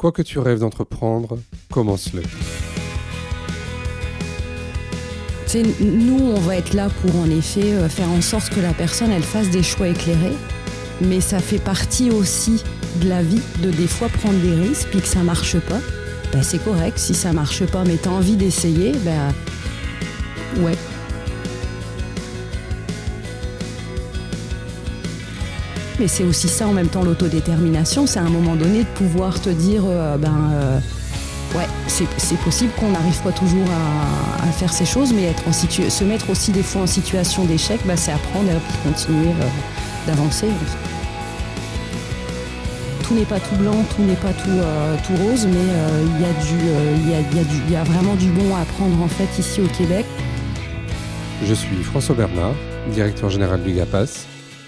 Quoi que tu rêves d'entreprendre, commence-le. nous, on va être là pour en effet euh, faire en sorte que la personne elle fasse des choix éclairés, mais ça fait partie aussi de la vie de des fois prendre des risques puis que ça marche pas. Ben, c'est correct, si ça marche pas mais tu as envie d'essayer, ben ouais, mais c'est aussi ça en même temps l'autodétermination. C'est à un moment donné de pouvoir te dire, euh, ben euh, ouais, c'est possible qu'on n'arrive pas toujours à, faire ces choses, mais être en se mettre aussi des fois en situation d'échec, ben, c'est apprendre et continuer euh, d'avancer. Tout n'est pas tout blanc, tout n'est pas tout, rose, mais il y, a y, y, y a vraiment du bon à apprendre en fait ici au Québec. Je suis François Bernard, directeur général du GAPAS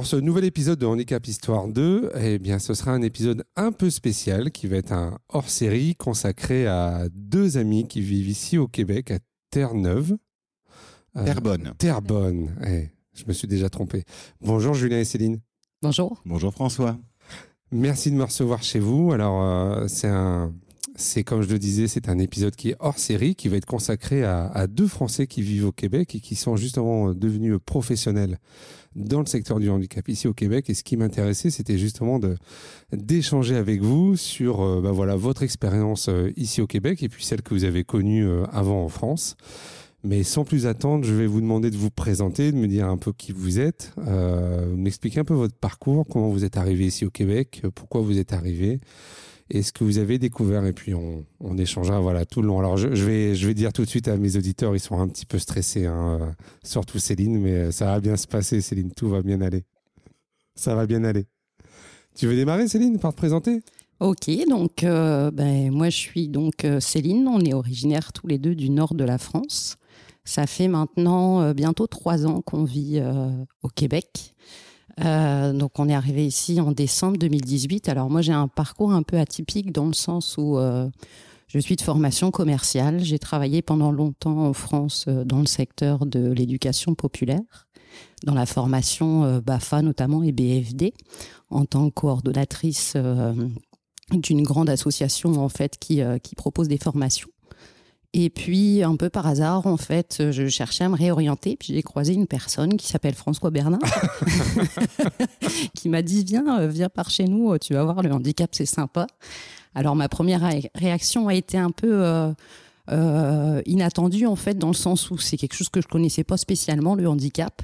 Pour ce nouvel épisode de Handicap Histoire 2, eh bien, ce sera un épisode un peu spécial qui va être un hors-série consacré à deux amis qui vivent ici au Québec, à Terre-Neuve. Euh, Terre-Bonne. Terre-Bonne. Eh, je me suis déjà trompé. Bonjour Julien et Céline. Bonjour. Bonjour François. Merci de me recevoir chez vous. Alors, euh, c'est un, c'est comme je le disais, c'est un épisode qui est hors série, qui va être consacré à, deux Français qui vivent au Québec et qui sont justement devenus professionnels dans le secteur du handicap ici au Québec. Et ce qui m'intéressait, c'était justement d'échanger avec vous sur euh, bah voilà votre expérience euh, ici au Québec et puis celle que vous avez connue euh, avant en France. Mais sans plus attendre, je vais vous demander de vous présenter, de me dire un peu qui vous êtes, m'expliquer un peu votre parcours, comment vous êtes arrivé ici au Québec, pourquoi vous êtes arrivé et ce que vous avez découvert. Et puis on, on échangera voilà, tout le long. Alors je, vais, je vais dire tout de suite à mes auditeurs, ils sont un petit peu stressés, hein, euh, surtout Céline, mais euh, ça va bien se passer, Céline, tout va bien aller. Ça va bien aller. Tu veux démarrer, Céline, par te présenter? Ok, donc euh, ben, moi je suis donc Céline, on est originaires tous les deux du nord de la France. Ça fait maintenant bientôt trois ans qu'on vit au Québec. Euh, donc on est arrivé ici en décembre 2018. Alors moi j'ai un parcours un peu atypique dans le sens où euh, je suis de formation commerciale. J'ai travaillé pendant longtemps en France euh, dans le secteur de l'éducation populaire, dans la formation BAFA notamment et BFD, en tant que coordonnatrice d'une grande association en fait qui, qui propose des formations. Et puis, un peu par hasard, en fait, je cherchais à me réorienter. Puis j'ai croisé une personne qui s'appelle François Bernard, qui m'a dit Viens, euh, viens par chez nous, tu vas voir, le handicap, c'est sympa. Alors, ma première réaction a été un peu euh, euh, inattendue, en fait, dans le sens où c'est quelque chose que je connaissais pas spécialement, le handicap.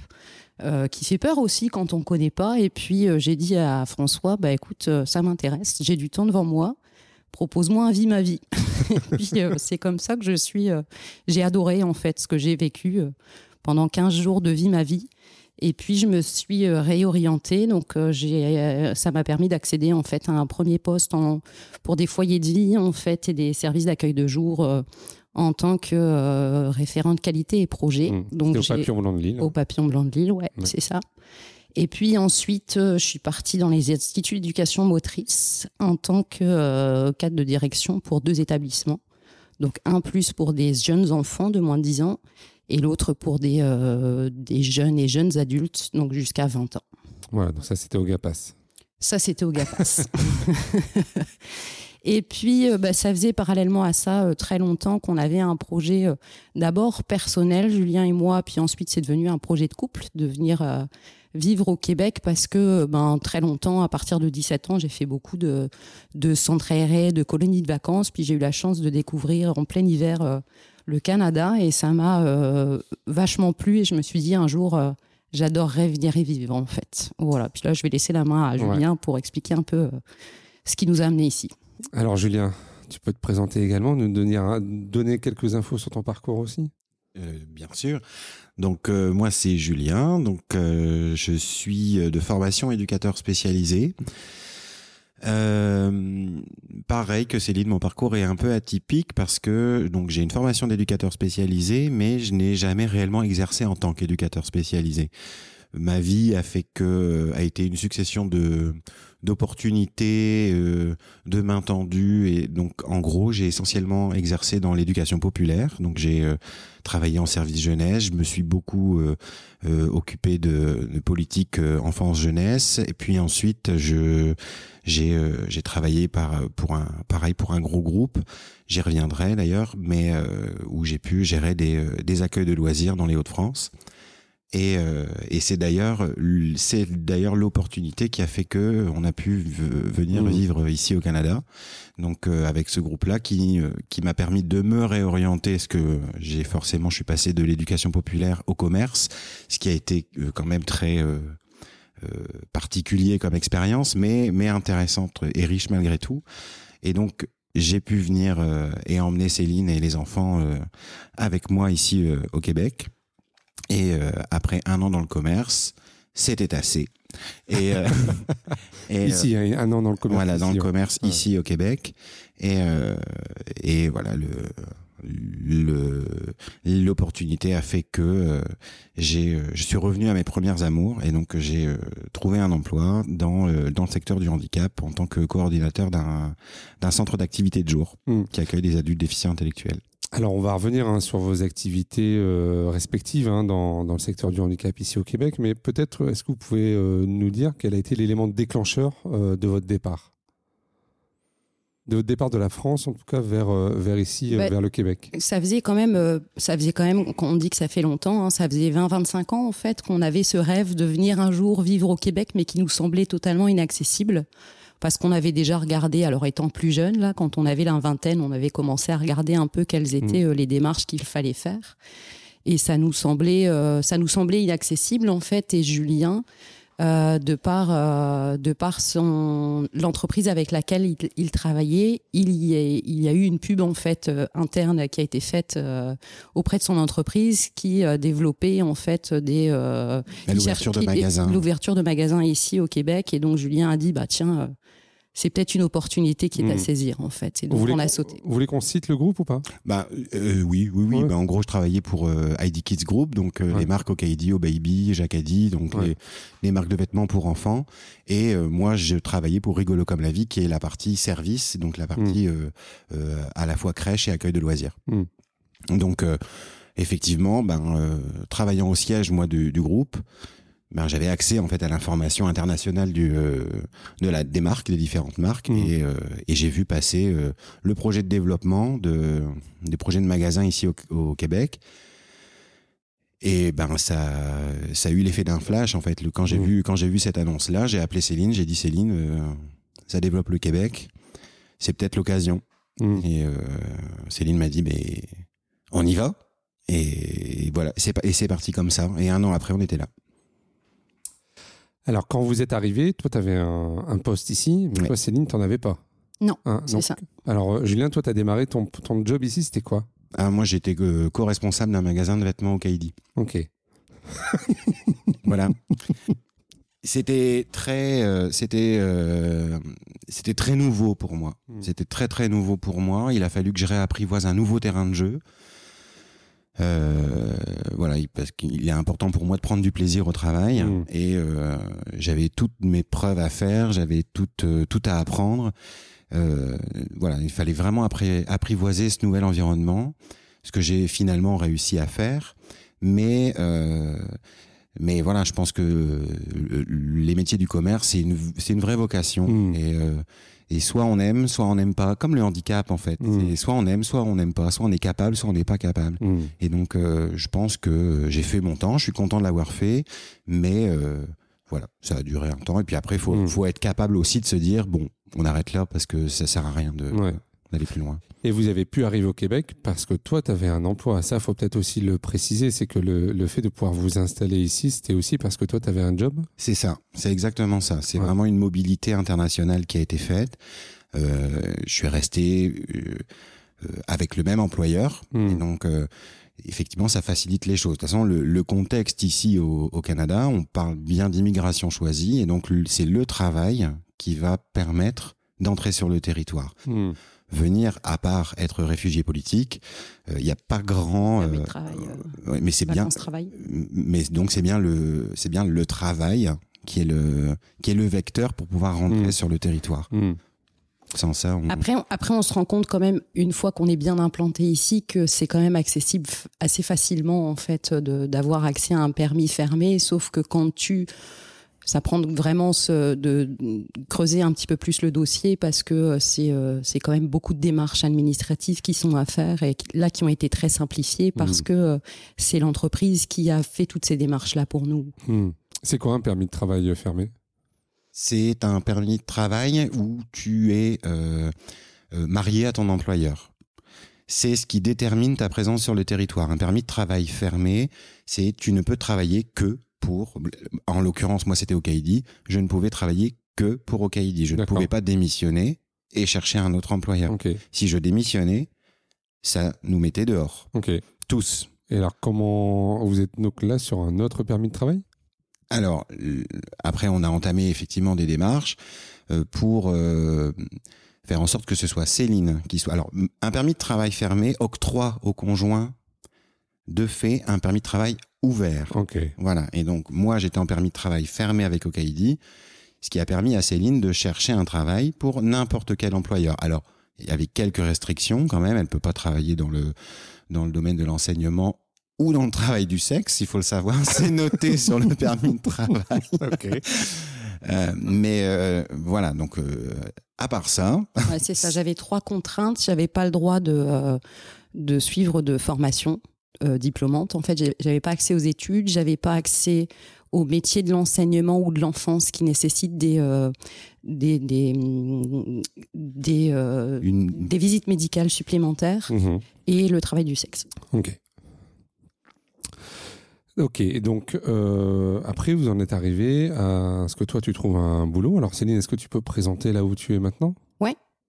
qui fait peur aussi quand on ne connaît pas. Et puis j'ai dit à François, bah écoute, ça m'intéresse, j'ai du temps devant moi propose-moi un vie ma vie. puis euh, c'est comme ça que je suis. Euh, j'ai adoré en fait ce que j'ai vécu euh, pendant 15 jours de vie ma vie. Et puis je me suis réorientée, donc j'ai, ça m'a permis d'accéder en fait à un premier poste en, pour des foyers de vie en fait et des services d'accueil de jour en tant que référente qualité et projet. Mmh. Donc au papillon blanc de Lille. Au papillon blanc de Lille, ouais. c'est ça. Et puis ensuite, euh, je suis partie dans les instituts d'éducation motrice en tant que euh, cadre de direction pour deux établissements. Donc un plus pour des jeunes enfants de moins de 10 ans et l'autre pour des, euh, des jeunes et jeunes adultes, donc jusqu'à 20 ans. Voilà, donc ça c'était au GAPAS. Ça c'était au GAPAS. Et puis, bah, ça faisait parallèlement à ça très longtemps qu'on avait un projet d'abord personnel, Julien et moi, puis ensuite c'est devenu un projet de couple, de venir vivre au Québec parce que ben, très longtemps, à partir de 17 ans, j'ai fait beaucoup de, de centres aérés, de colonies de vacances. Puis j'ai eu la chance de découvrir en plein hiver euh, le Canada et ça m'a euh, vachement plu. Et je me suis dit un jour, euh, j'adorerais venir y vivre en fait. Voilà. Puis là, je vais laisser la main à Julien pour expliquer un peu ce qui nous a amenés ici. Alors, Julien, tu peux te présenter également, nous donner, donner quelques infos sur ton parcours aussi? Bien sûr. Donc moi c'est Julien, donc je suis de formation éducateur spécialisé. Euh, pareil que Céline, mon parcours est un peu atypique parce que j'ai une formation d'éducateur spécialisé, mais je n'ai jamais réellement exercé en tant qu'éducateur spécialisé. Ma vie a fait que a été une succession de d'opportunités, euh, de mains tendues et donc en gros j'ai essentiellement exercé dans l'éducation populaire. Donc j'ai euh, travaillé en service jeunesse, je me suis beaucoup euh, occupé de, de politique enfance jeunesse et puis ensuite je j'ai euh, j'ai travaillé par pour un pareil pour un gros groupe. J'y reviendrai d'ailleurs, mais euh, où j'ai pu gérer des euh, des accueils de loisirs dans les Hauts-de-France. Et, et c'est d'ailleurs c'est d'ailleurs l'opportunité qui a fait que on a pu venir mmh. vivre ici au Canada. Donc avec ce groupe-là qui qui m'a permis de me réorienter, ce que j'ai forcément je suis passé de l'éducation populaire au commerce, ce qui a été quand même très euh, particulier comme expérience, mais mais intéressante et riche malgré tout. Et donc j'ai pu venir euh, et emmener Céline et les enfants euh, avec moi ici au Québec. Et après un an dans le commerce, c'était assez. Et, et ici, un an dans le commerce. Voilà, dans le commerce ici au Québec. Et, et voilà, le, l'opportunité a fait que euh, j'ai euh, je suis revenu à mes premières amours et donc j'ai euh, trouvé un emploi dans dans le secteur du handicap en tant que coordinateur d'un d'un centre d'activité de jour hmm. qui accueille des adultes déficients intellectuels. Alors on va revenir hein, sur vos activités respectives hein, dans, dans le secteur du handicap ici au Québec, mais peut-être est-ce que vous pouvez nous dire quel a été l'élément déclencheur de votre départ? De départ de la France, en tout cas vers, euh, vers ici, euh, bah, vers le Québec Ça faisait quand même, euh, ça faisait quand même, on dit que ça fait longtemps, hein, ça faisait 20-25 ans en fait qu'on avait ce rêve de venir un jour vivre au Québec, mais qui nous semblait totalement inaccessible. Parce qu'on avait déjà regardé, alors étant plus jeune, là, quand on avait la vingtaine, on avait commencé à regarder un peu quelles étaient mmh. les démarches qu'il fallait faire. Et ça nous semblait, ça nous semblait inaccessible en fait. Et Julien, euh, de par euh, de par son l'entreprise avec laquelle il, il, travaillait, il y, a, il y a eu une pub en fait euh, interne qui a été faite auprès de son entreprise qui développait en fait des l'ouverture de magasins l'ouverture de magasins ici au Québec et donc Julien a dit bah tiens c'est peut-être une opportunité qui est à hmm. saisir en fait. Et donc on a sauté. Vous voulez qu'on cite le groupe ou pas? Bah euh, oui, oui, oui. Bah, en gros, je travaillais pour euh, ID Kids Group, donc euh, les marques Okaidi, O Baby, Jacadi, donc les, les, marques de vêtements pour enfants. Et moi, je travaillais pour Rigolo comme la vie, qui est la partie service, donc la partie hmm. à la fois crèche et accueil de loisirs. Hmm. Donc effectivement, ben travaillant au siège moi du, du groupe ben, j'avais accès en fait à l'information internationale du euh, de la des marques des différentes marques. Mmh. et, euh, et j'ai vu passer euh, le projet de développement de des projets de magasins ici au, au Québec. Et ben ça ça a eu l'effet d'un flash en fait. Le, quand j'ai mmh. vu quand j'ai vu cette annonce là j'ai appelé Céline j'ai dit Céline ça développe le Québec. C'est peut-être l'occasion. Mmh. et Céline m'a dit mais on y va. Et voilà. C'est et c'est parti comme ça. Et un an après on était là alors, quand vous êtes arrivé, toi, tu avais un, poste ici, mais toi, Céline, tu n'en avais pas. Non, hein, c'est ça. Alors, euh, Julien, toi, tu as démarré ton, ton job ici, c'était quoi? Ah, Moi, j'étais co-responsable d'un magasin de vêtements au Kaidi. Ok. voilà. C'était très, euh, c'était, euh, c'était très nouveau pour moi. Hmm. C'était très très nouveau pour moi. Il a fallu que je réapprivoise un nouveau terrain de jeu. Euh, voilà, parce qu'il est important pour moi de prendre du plaisir au travail mmh. et euh, j'avais toutes mes preuves à faire, j'avais tout euh, tout à apprendre. Euh, voilà, il fallait vraiment apprivoiser ce nouvel environnement, ce que j'ai finalement réussi à faire. Mais euh, mais voilà, je pense que les métiers du commerce c'est une c'est une vraie vocation mmh. et et soit on aime, soit on n'aime pas, comme le handicap en fait. Mm. soit on aime, soit on n'aime pas, soit on est capable, soit on n'est pas capable. Mm. Et donc euh, je pense que j'ai fait mon temps, je suis content de l'avoir fait, mais euh, voilà, ça a duré un temps. Et puis après, il faut, mm. faut être capable aussi de se dire, bon, on arrête là parce que ça sert à rien de d'aller plus loin. Et vous avez pu arriver au Québec parce que toi, tu avais un emploi. Ça, faut peut-être aussi le préciser, c'est que le, le, fait de pouvoir vous installer ici, c'était aussi parce que toi, tu avais un job? C'est ça, c'est exactement ça. C'est vraiment une mobilité internationale qui a été faite. Euh, je suis resté euh, euh avec le même employeur. Hmm. Et donc, euh, effectivement, ça facilite les choses. De toute façon, le, le contexte ici au, au, Canada, on parle bien d'immigration choisie, et donc c'est le travail qui va permettre d'entrer sur le territoire. Hmm. Venir, à part être réfugié politique, il n'y a pas grand. Ah oui, travail, ouais, mais c'est bien. Travail. Mais donc c'est bien le, c'est bien le travail qui est le, qui est le vecteur pour pouvoir rentrer Hmm. sur le territoire. Hmm. Sans ça, on... Après, on, après, on se rend compte quand même, une fois qu'on est bien implanté ici, que c'est quand même accessible assez facilement, en fait, de- d'avoir accès à un permis fermé. Sauf que quand tu. Ça prend vraiment ce, de, de creuser un petit peu plus le dossier parce que euh, c'est euh, c'est quand même beaucoup de démarches administratives qui sont à faire et qui- là qui ont été très simplifiées parce Mhm. que euh, c'est l'entreprise qui a fait toutes ces démarches-là pour nous. Hmm. C'est quoi un permis de travail fermé? C'est un permis de travail où tu es euh, marié à ton employeur. C'est ce qui détermine ta présence sur le territoire. Un permis de travail fermé, c'est tu ne peux travailler que pour, en l'occurrence, moi c'était au Caïdi, je ne pouvais travailler que pour au Caïdi. Je ne pouvais pas démissionner et chercher un autre employeur. Si je démissionnais, ça nous mettait dehors. Tous. Et alors, comment vous êtes donc là sur un autre permis de travail? Alors, après, on a entamé effectivement des démarches euh, pour euh, faire en sorte que ce soit Céline qui soit. Alors, un permis de travail fermé octroie au conjoint de fait un permis de travail ouvert. Ok. Voilà. Et donc, moi, j'étais en permis de travail fermé avec Okaïdi, ce qui a permis à Céline de chercher un travail pour n'importe quel employeur. Alors, avec quelques restrictions quand même, elle peut pas travailler dans le dans le domaine de l'enseignement ou dans le travail du sexe, il faut le savoir, c'est noté sur le permis de travail. Ok. Euh, mais euh, voilà, donc euh, à part ça, Ouais, c'est ça. J'avais trois contraintes. J'avais pas le droit de, euh, de suivre de formation euh, diplômante. En fait, j'avais pas accès aux études. J'avais pas accès au métier de l'enseignement ou de l'enfance qui nécessite des euh, des des mm, des, euh, une, des visites médicales supplémentaires Mhm. et le travail du sexe. Ok. Ok, donc euh, après vous en êtes arrivé à ce que toi tu trouves un boulot. Alors Céline, est-ce que tu peux présenter là où tu es maintenant?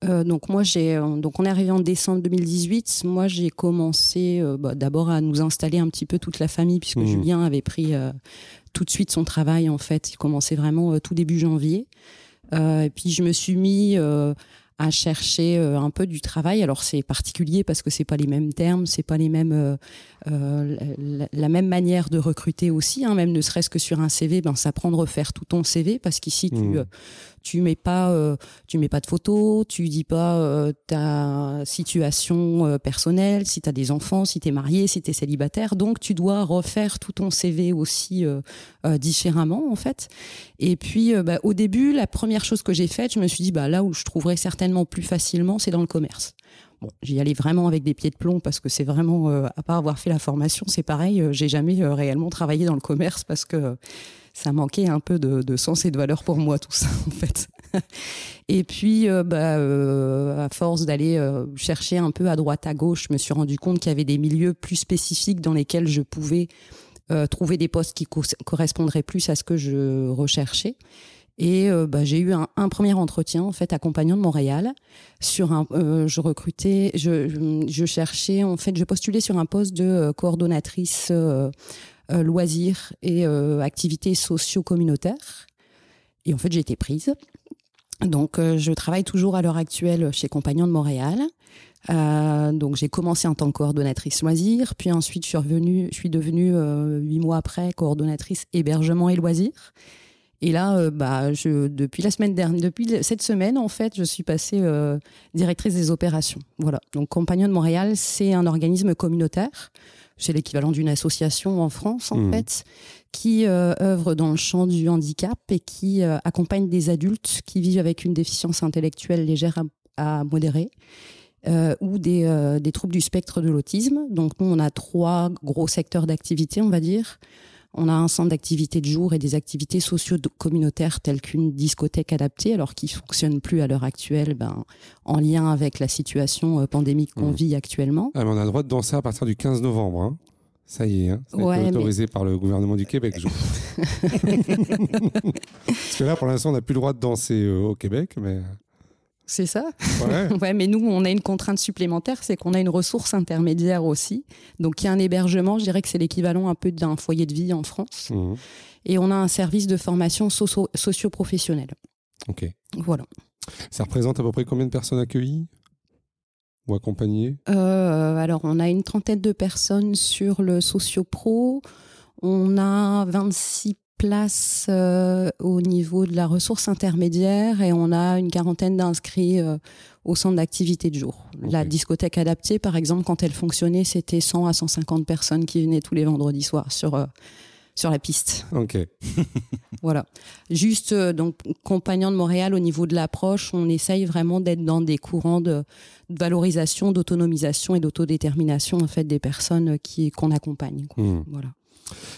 Euh, donc moi j'ai euh, donc on est arrivé en décembre 2018. Moi j'ai commencé euh, bah, d'abord à nous installer un petit peu toute la famille puisque Mhm. Julien avait pris euh, tout de suite son travail en fait. Il commençait vraiment tout début janvier. Et puis je me suis mis à chercher un peu du travail. Alors c'est particulier parce que c'est pas les mêmes termes, c'est pas les mêmes euh, la, la même manière de recruter aussi. Hein, même ne serait-ce que sur un CV, ben ça prend de refaire tout ton CV parce qu'ici tu euh, tu mets pas euh, tu mets pas de photos, tu dis pas euh, ta situation euh, personnelle, si tu as des enfants, si tu es marié, si tu es célibataire. Donc tu dois refaire tout ton CV aussi différemment en fait. Et puis bah, au début, la première chose que j'ai faite, je me suis dit bah là où je trouverais certainement plus facilement, c'est dans le commerce. Bon, j'y allais vraiment avec des pieds de plomb parce que c'est vraiment, à part avoir fait la formation, c'est pareil, euh, j'ai jamais réellement travaillé dans le commerce parce que ça manquait un peu de, sens et de valeur pour moi tout ça en fait. et puis, euh, bah, euh, à force d'aller euh, chercher un peu à droite à gauche, je me suis rendu compte qu'il y avait des milieux plus spécifiques dans lesquels je pouvais trouver des postes qui co- correspondraient plus à ce que je recherchais. Et bah, j'ai eu un, premier entretien en fait à Compagnon de Montréal sur un je recrutais je, cherchais en fait je postulais sur un poste de coordonnatrice loisirs et euh, activités socio-communautaires et en fait j'ai été prise donc euh, je travaille toujours à l'heure actuelle chez Compagnon de Montréal euh, donc j'ai commencé en tant que coordonnatrice loisirs, puis ensuite je suis revenue, je suis devenue euh, huit mois après coordonnatrice hébergement et loisirs. Et là, euh, bah, depuis la semaine dernière, depuis cette semaine, en fait, je suis passée euh, directrice des opérations. Voilà. Donc, Compagnon de Montréal, c'est un organisme communautaire. C'est l'équivalent d'une association en France, en Mhm. fait, qui euh, œuvre dans le champ du handicap et qui euh, accompagne des adultes qui vivent avec une déficience intellectuelle légère à, à modérée. euh, ou des, des troubles du spectre de l'autisme. Donc nous, on a trois gros secteurs d'activité, on va dire. On a un centre d'activité de jour et des activités socio-communautaires telles qu'une discothèque adaptée, alors qui fonctionne plus à l'heure actuelle, ben, en lien avec la situation euh, pandémique qu'on Mhm. vit actuellement. Ah, mais on a le droit de danser à partir du 15 novembre. hein. Ça y est, hein. ça a Ouais, été mais- autorisé par le gouvernement du Québec. je. Parce que là, pour l'instant, on n'a plus le droit de danser euh, au Québec, mais C'est ça? Ouais. Ouais, mais nous, on a une contrainte supplémentaire, c'est qu'on a une ressource intermédiaire aussi. Donc, il y a un hébergement, je dirais que c'est l'équivalent un peu d'un foyer de vie en France. Mhm. Et on a un service de formation socio- socio-professionnelle. Ok. Voilà. Ça représente à peu près combien de personnes accueillies? Ou accompagnées? Euh, alors, on a une trentaine de personnes sur le socio-pro. On a 26 places euh, au niveau de la ressource intermédiaire et on a une quarantaine d'inscrits euh, au centre d'activité de jour. La discothèque adaptée, par exemple, quand elle fonctionnait, c'était 100 à 150 personnes qui venaient tous les vendredis soirs sur, euh, sur la piste. Ok. Voilà. Juste, euh, donc, Compagnon de Montréal, au niveau de l'approche, on essaye vraiment d'être dans des courants de, de valorisation, d'autonomisation et d'autodétermination, en fait, des personnes qui, qu'on accompagne. quoi. Mhm. Voilà.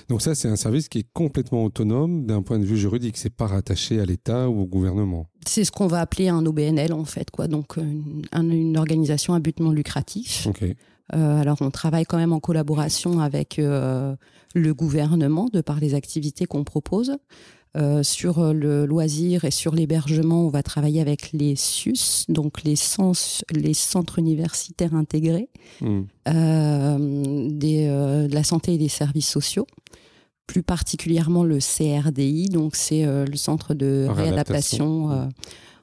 Donc ça, c'est un service qui est complètement autonome d'un point de vue juridique. C'est pas rattaché à l'État ou au gouvernement. C'est ce qu'on va appeler un OBNL, en fait, quoi. Donc, une, un- une organisation à but non lucratif. Euh, alors, on travaille quand même en collaboration avec euh, le gouvernement de par les activités qu'on propose. Euh, sur le loisir et sur l'hébergement, on va travailler avec les SUS, donc les, sens- les centres universitaires intégrés, euh, des, euh, de la santé et des services sociaux, plus particulièrement le CRDI, donc c'est le centre de Réadaptation. réadaptation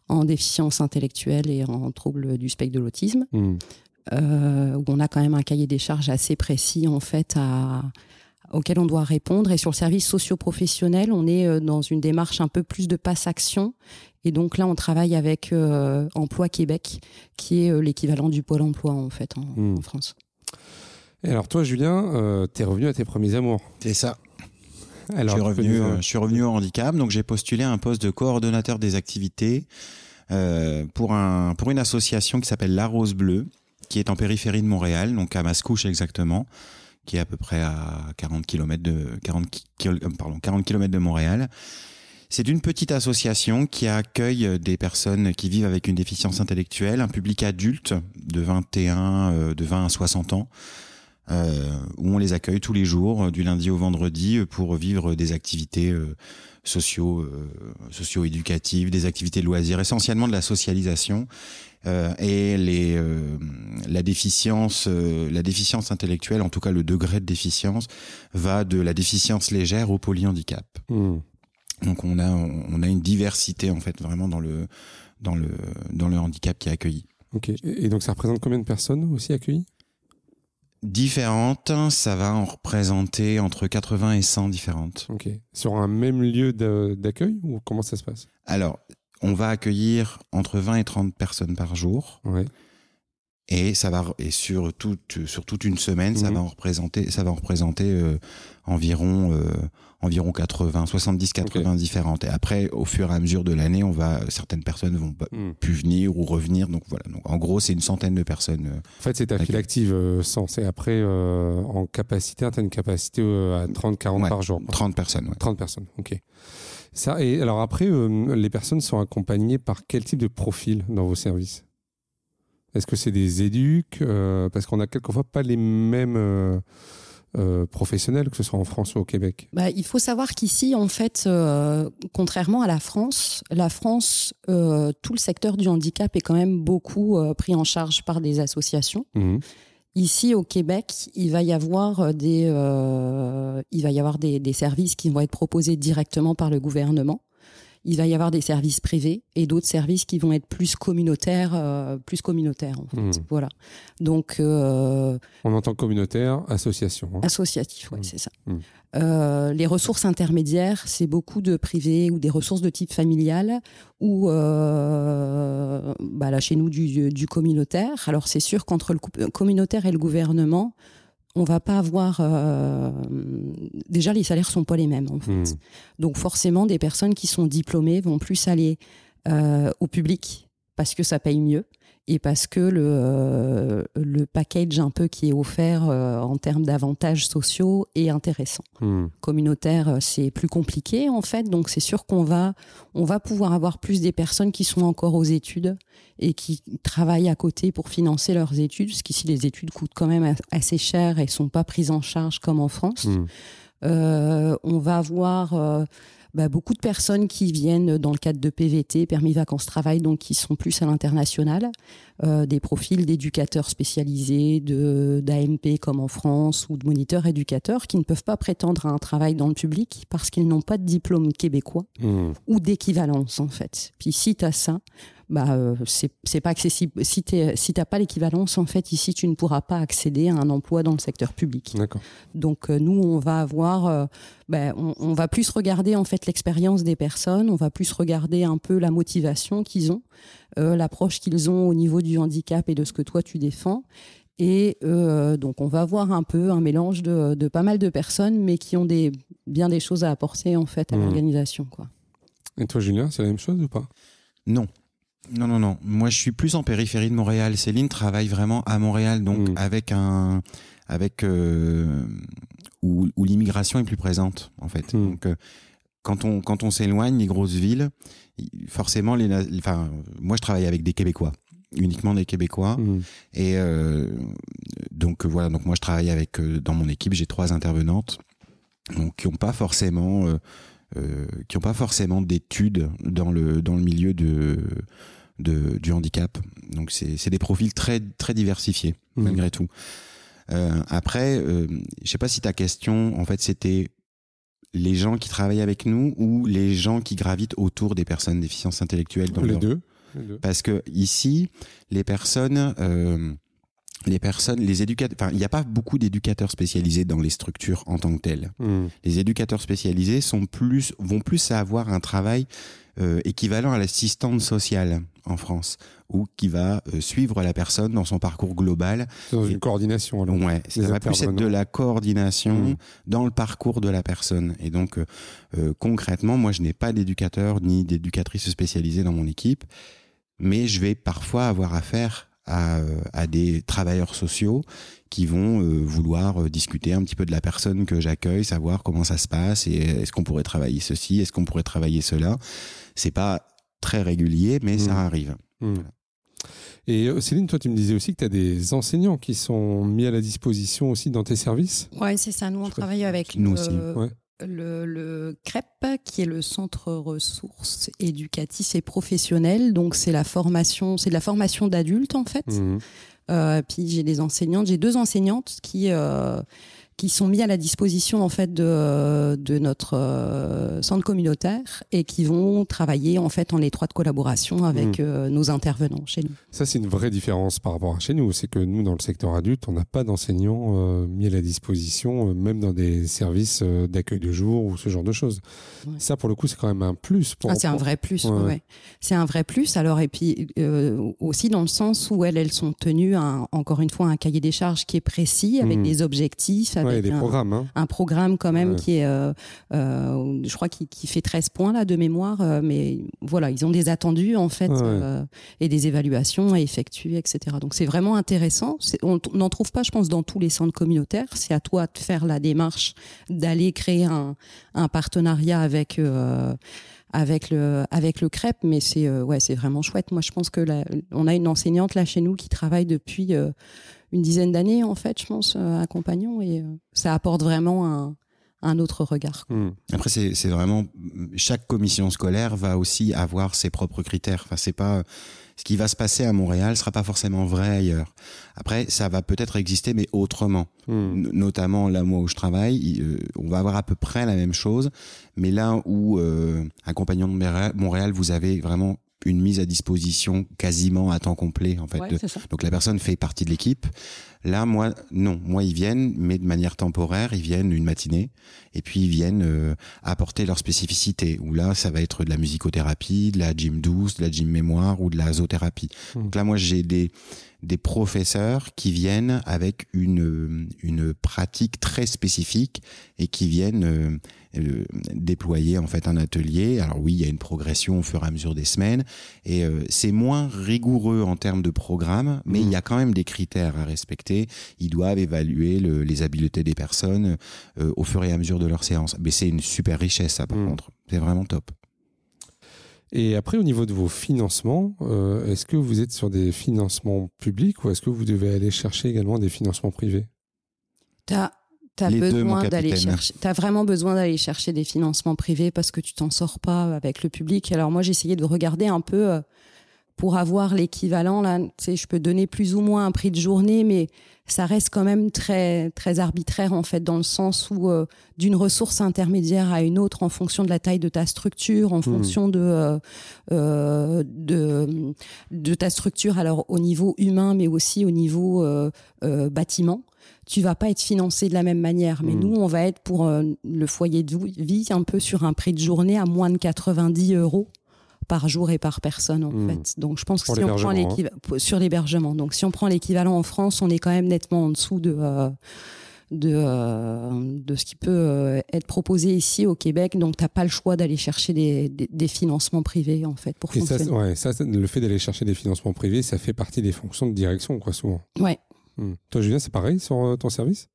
en déficience intellectuelle et en troubles du spectre de l'autisme Mhm. Euh, où on a quand même un cahier des charges assez précis en fait à, auquel on doit répondre. Et sur le service socio-professionnel, on est euh, dans une démarche un peu plus de passe-action. Et donc là, on travaille avec euh, Emploi Québec, qui est euh, l'équivalent du Pôle Emploi en fait en, Hmm. en France. Et alors toi, Julien, euh, t'es revenu à tes premiers amours? C'est ça. Alors, je, suis tu revenu, nous- euh, je suis revenu au handicap, donc j'ai postulé un poste de coordonnateur des activités euh, pour, un, pour une association qui s'appelle La Rose Bleue, qui est en périphérie de Montréal, donc à Mascouche exactement, qui est à peu près à 40 km de, 40, ki- kil- euh, pardon, 40 km de Montréal. C'est une petite association qui accueille des personnes qui vivent avec une déficience intellectuelle, un public adulte de 21, euh, de 20 à 60 ans, euh, où on les accueille tous les jours, euh, du lundi au vendredi, euh, pour vivre des activités euh, sociaux, euh, socio-éducatives, des activités de loisirs, essentiellement de la socialisation. Euh, et les, euh, la déficience, euh, la déficience intellectuelle, en tout cas le degré de déficience, va de la déficience légère au polyhandicap. Mhm. Donc on a on a une diversité en fait vraiment dans le dans le dans le handicap qui est accueilli. Ok. Et donc ça représente combien de personnes aussi accueillies? Différentes, ça va en représenter entre 80 et 100 différentes. Ok. Sur un même lieu d'accueil ou comment ça se passe? Alors, on va accueillir entre 20 et 30 personnes par jour Ouais. et ça va et sur toute sur toute une semaine, ça Mhm. va en représenter ça va en représenter euh, environ euh, environ 80 70 80 différentes et après au fur et à mesure de l'année, on va certaines personnes vont Mhm. plus venir ou revenir donc voilà. Donc en gros, c'est une centaine de personnes euh, En fait, c'est ta file active euh, 100. C'est après, euh, en capacité, tu as une capacité euh, à 30-40 Ouais, par jour. quoi. 30 personnes, ouais. 30 personnes, ok. Ça, et alors après, euh, les personnes sont accompagnées par quel type de profil dans vos services? Est-ce que c'est des éduques euh, Parce qu'on a quelquefois pas les mêmes euh, professionnels, que ce soit en France ou au Québec? Bah, il faut savoir qu'ici, en fait, euh, contrairement à la France, la France, euh, tout le secteur du handicap est quand même beaucoup euh, pris en charge par des associations. Mhm. Ici au Québec, il va y avoir des, il va y avoir des, des services qui vont être proposés directement par le gouvernement. Il va y avoir des services privés et d'autres services qui vont être plus communautaires, euh, plus communautaires en fait. Mhm. Voilà. Donc euh, On entend communautaire, association. hein. associatif, ouais, Mhm. c'est ça. Mhm. Euh, les ressources intermédiaires, c'est beaucoup de privés ou des ressources de type familial ou bah là chez nous du, du communautaire. Alors c'est sûr qu'entre le communautaire et le gouvernement, on va pas avoir euh, déjà les salaires sont pas les mêmes en fait. Mhm. Donc forcément des personnes qui sont diplômées vont plus aller euh, au public parce que ça paye mieux et parce que le, euh, le package un peu qui est offert euh, en termes d'avantages sociaux est intéressant. Mhm. Communautaire, euh, c'est plus compliqué en fait, donc c'est sûr qu'on va, on va pouvoir avoir plus des personnes qui sont encore aux études et qui travaillent à côté pour financer leurs études, parce qu'ici les études coûtent quand même assez cher et sont pas prises en charge comme en France. Mhm. Euh, on va avoir euh, bah, beaucoup de personnes qui viennent dans le cadre de PVT, permis vacances-travail, donc qui sont plus à l'international, euh, des profils d'éducateurs spécialisés, de d'AMP comme en France ou de moniteurs éducateurs qui ne peuvent pas prétendre à un travail dans le public parce qu'ils n'ont pas de diplôme québécois Mmh. ou d'équivalence en fait. Puis si tu as ça, bah euh, c'est c'est pas accessible. Si tu si t'as pas l'équivalence en fait ici, tu ne pourras pas accéder à un emploi dans le secteur public. Donc euh, nous, on va avoir, euh, ben, on, on va plus regarder en fait l'expérience des personnes, on va plus regarder un peu la motivation qu'ils ont, euh, l'approche qu'ils ont au niveau du handicap et de ce que toi tu défends. Et euh, donc on va avoir un peu un mélange de, de pas mal de personnes, mais qui ont des, bien des choses à apporter en fait à Mhm. l'organisation. Quoi. Et toi, Julien, c'est la même chose ou pas? Non. Non, non, non. Moi, je suis plus en périphérie de Montréal. Céline travaille vraiment à Montréal, donc Mm. avec un, avec euh, où, où l'immigration est plus présente, en fait. Mm. Donc, euh, quand on quand on s'éloigne des grosses villes, il- forcément, les, enfin, moi, je travaille avec des Québécois, uniquement des Québécois. Mmh. Et euh, donc euh, voilà, donc moi je travaille avec euh, dans mon équipe, j'ai trois intervenantes, donc qui n'ont pas forcément qui ont pas forcément d'études dans le dans le milieu de, de du handicap. Donc c'est c'est des profils très très diversifiés Mhm. malgré tout. Euh, après, euh, je sais pas si ta question en fait c'était les gens qui travaillent avec nous ou les gens qui gravitent autour des personnes déficiences intellectuelles dans Les leur- deux. Les deux. parce que ici, les personnes, euh, les personnes, les éducateurs, enfin, il n'y a pas beaucoup d'éducateurs spécialisés dans les structures en tant que telles. Mmh. Les éducateurs spécialisés sont plus, vont plus avoir un travail euh, équivalent à l'assistante sociale en France, ou qui va euh, suivre la personne dans son parcours global. Dans une coordination. Alors. Ouais, ça va plus être de la coordination Mm. dans le parcours de la personne. Et donc, euh, concrètement, moi, je n'ai pas d'éducateur ni d'éducatrice spécialisée dans mon équipe, mais je vais parfois avoir affaire à, euh, à des travailleurs sociaux qui vont euh, vouloir euh, discuter un petit peu de la personne que j'accueille, savoir comment ça se passe et est-ce qu'on pourrait travailler ceci, est-ce qu'on pourrait travailler cela. C'est pas très régulier, mais ça arrive. Mmh. Et Céline, toi, tu me disais aussi que tu as des enseignants qui sont mis à la disposition aussi dans tes services? Ouais, c'est ça. Nous, on travaille avec Nous le, aussi. Ouais. Le, le CREP, qui est le Centre ressources éducatifs et professionnels. Donc, c'est la formation, c'est de la formation d'adultes en fait. Mmh. Euh, puis j'ai des enseignantes, j'ai deux enseignantes qui euh, qui sont mis à la disposition en fait de, de notre euh, centre communautaire et qui vont travailler en fait en étroite collaboration avec Mm. euh, nos intervenants chez nous. Ça, c'est une vraie différence par rapport à chez nous. C'est que nous, dans le secteur adulte, on n'a pas d'enseignants euh, mis à la disposition, euh, même dans des services euh, d'accueil de jour ou ce genre de choses. Ouais. Ça, pour le coup, c'est quand même un plus. Pour, Ah, c'est un vrai plus, Ouais. C'est un vrai plus. Alors et puis aussi dans le sens où elles, elles sont tenues à encore une fois un cahier des charges qui est précis avec Mm. des objectifs, avec un, programmes. Hein. un programme quand même Ouais. qui est, euh, euh, je crois, qui, qui fait 13 points là de mémoire. euh, mais voilà, ils ont des attendus en fait Ouais, et des évaluations à effectuer, etc. Donc c'est vraiment intéressant. On n'en trouve pas, je pense, dans tous les centres communautaires. C'est à toi de faire la démarche d'aller créer un, un partenariat avec. avec le avec le crêpe mais c'est euh, ouais c'est vraiment chouette moi je pense que la- on a une enseignante là chez nous qui travaille depuis euh, une dizaine d'années en fait je pense euh, à Compagnon et euh, ça apporte vraiment un un autre regard Mmh. Après, c'est c'est vraiment chaque commission scolaire va aussi avoir ses propres critères. Enfin, c'est pas ce qui va se passer à Montréal sera pas forcément vrai ailleurs. Après, ça va peut-être exister, mais autrement. Mmh. N- Notamment là, moi où je travaille, il- euh, on va avoir à peu près la même chose, mais là où euh, un compagnon de Montréal, vous avez vraiment une mise à disposition quasiment à temps complet en fait. Ouais, donc la personne fait partie de l'équipe. Là, moi, non. Moi, ils viennent, mais de manière temporaire. Ils viennent une matinée, et puis ils viennent euh, apporter leur spécificité. Où là, ça va être de la musicothérapie, de la gym douce, de la gym mémoire ou de la zoothérapie. Mhm. Donc là, moi, j'ai des des professeurs qui viennent avec une une pratique très spécifique et qui viennent euh, euh, déployer en fait un atelier. Alors oui, il y a une progression au fur et à mesure des semaines et euh, c'est moins rigoureux en termes de programme, mais il y a quand même des critères à respecter. Ils doivent évaluer le- les habiletés des personnes euh, au fur et à mesure de leur séance. Mais c'est une super richesse, ça, par Mhm. contre. C'est vraiment top. Et après, au niveau de vos financements, euh, est-ce que vous êtes sur des financements publics ou est-ce que vous devez aller chercher également des financements privés? T'as T'as besoin d'aller chercher. T'as vraiment besoin d'aller chercher des financements privés parce que tu t'en sors pas avec le public. Alors moi, j'essayais de regarder un peu euh, pour avoir l'équivalent là. Tu sais, je peux donner plus ou moins un prix de journée, mais ça reste quand même très très arbitraire en fait dans le sens où euh, d'une ressource intermédiaire à une autre en fonction de la taille de ta structure, en fonction de euh, euh, de de ta structure alors au niveau humain mais aussi au niveau bâtiment tu vas pas être financé de la même manière. Mais Mm. nous, on va être pour euh, le foyer de vie un peu sur un prix de journée à moins de 90 euros par jour et par personne en Mm. fait. Donc je pense que Pour si on prend l'hébergement, hein. l'équivalent sur l'hébergement, donc si on prend l'équivalent en France, on est quand même nettement en dessous de euh, de, euh, de ce qui peut euh, être proposé ici au Québec. Donc t'as pas le choix d'aller chercher des, des, des financements privés en fait pour Et ouais, ça, le fait d'aller chercher des financements privés, ça fait partie des fonctions de direction, quoi, souvent. Ouais. Hmm. Toi, Julien, c'est pareil sur euh, ton service?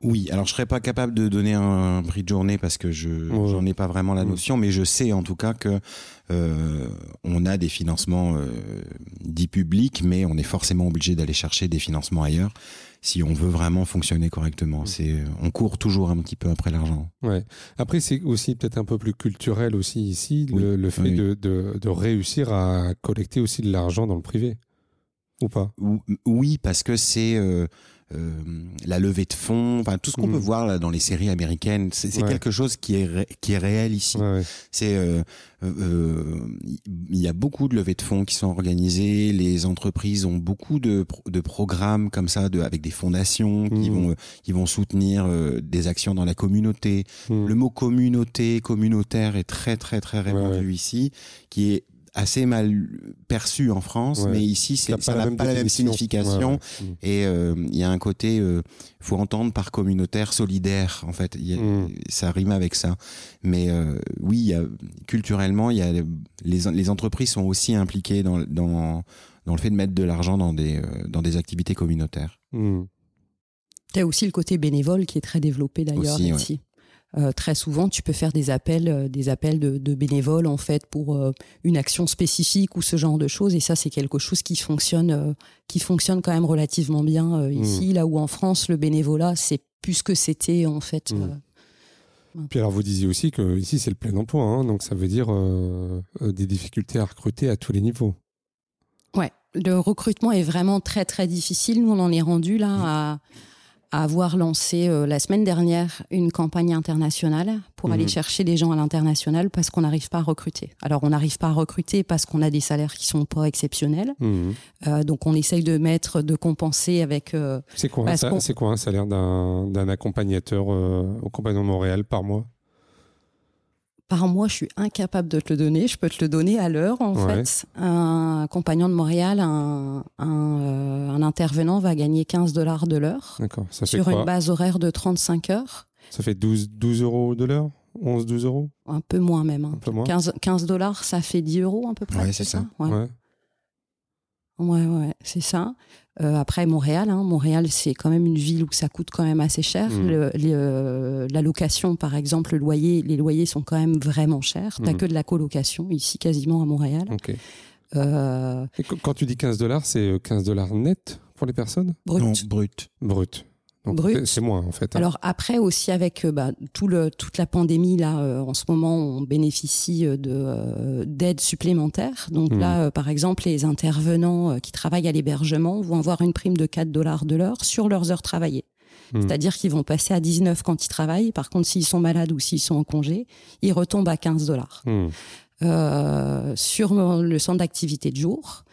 Oui, alors je serais pas capable de donner un prix de journée parce que je Ouais. j'en ai pas vraiment la Mm. notion, mais je sais en tout cas que euh, on a des financements euh, dits publics, mais on est forcément obligé d'aller chercher des financements ailleurs si on veut vraiment fonctionner correctement. Mm. C'est on court toujours un petit peu après l'argent. Ouais. Après, c'est aussi peut-être un peu plus culturel aussi ici, Oui. le, fait Oui, oui. De, de, de réussir à collecter aussi de l'argent dans le privé. Ou pas Ou- Oui, parce que c'est euh, euh, la levée de fonds, enfin tout ce qu'on peut voir là, dans les séries américaines, c'est Ouais. quelque chose qui est ré- qui est réel ici. Ouais, ouais. C'est euh, euh, il y a beaucoup de levées de fonds qui sont organisées. Les entreprises ont beaucoup de, de programmes comme ça, de, avec des fondations qui Mhm. vont qui vont soutenir des actions dans la communauté. Hmm. Le mot communauté, communautaire est très très très répandu ici, qui est assez mal perçu en France, Ouais. mais ici Ça n'a pas la même signification. Ouais, ouais. Hmm. Et euh, il y a un côté, euh, faut entendre par communautaire, solidaire, en fait. Il y a- Mm. Ça rime avec ça. Mais euh, oui, il y a, culturellement, il y a, les, les entreprises sont aussi impliquées dans, dans, dans le fait de mettre de l'argent dans des, euh, dans des activités communautaires. Hmm. Tu as aussi le côté bénévole qui est très développé d'ailleurs ici. Euh, très souvent, tu peux faire des appels, euh, des appels de, de bénévoles en fait pour euh, une action spécifique ou ce genre de choses. Et ça, c'est quelque chose qui fonctionne, qui fonctionne quand même relativement bien euh, ici. Là où en France, le bénévolat, c'est plus ce que c'était en fait. Mm. euh, Puis alors, vous disiez aussi que ici, c'est le plein emploi, hein, donc ça veut dire des difficultés à recruter à tous les niveaux. Ouais, le recrutement est vraiment très très difficile. Nous, on en est rendu là à, à avoir lancé euh, la semaine dernière une campagne internationale pour Mhm. aller chercher des gens à l'international parce qu'on n'arrive pas à recruter. Alors, on n'arrive pas à recruter parce qu'on a des salaires qui sont pas exceptionnels. Hmm. Euh, donc, on essaye de mettre, de compenser avec. euh, C'est quoi, c'est quoi un salaire d'un accompagnateur au compagnon de Montréal par mois? Par mois, je suis incapable de te le donner. Je peux te le donner à l'heure, en Ouais. fait. Un compagnon de Montréal, un, un, euh, un intervenant va gagner 15 dollars de l'heure D'accord. Ça fait sur quoi? une base horaire de 35 heures. Ça fait 12, 12 euros de l'heure? 11, 12 euros? Un peu moins même. hein. Un peu moins 15, 15 dollars, ça fait 10 euros à peu près. Ouais, c'est ça. Ouais, Ouais. ouais, ouais, c'est ça. Euh, après, Montréal, hein, Montréal, c'est quand même une ville où ça coûte quand même assez cher. Mm. Le- les, euh, la location, par exemple, le loyer, les loyers sont quand même vraiment chers. T'as Mm. que de la colocation ici, quasiment à Montréal. Ok. Euh, Et quand tu dis 15 dollars, c'est euh, 15 dollars net pour les personnes? Brut. Non, brut. Brut. Brut. c'est- moins en fait. hein. Alors après aussi avec euh, bah, tout le, toute la pandémie là euh, en ce moment on bénéficie euh, de euh, d'aides supplémentaires. Donc Mhm. là euh, par exemple les intervenants euh, qui travaillent à l'hébergement vont avoir une prime de 4 dollars de l'heure sur leurs heures travaillées. Mhm. C'est-à-dire qu'ils vont passer à 19 quand ils travaillent. Par contre s'ils sont malades ou s'ils sont en congé, ils retombent à 15 dollars. Hmm. Euh, sur le centre d'activité de jour.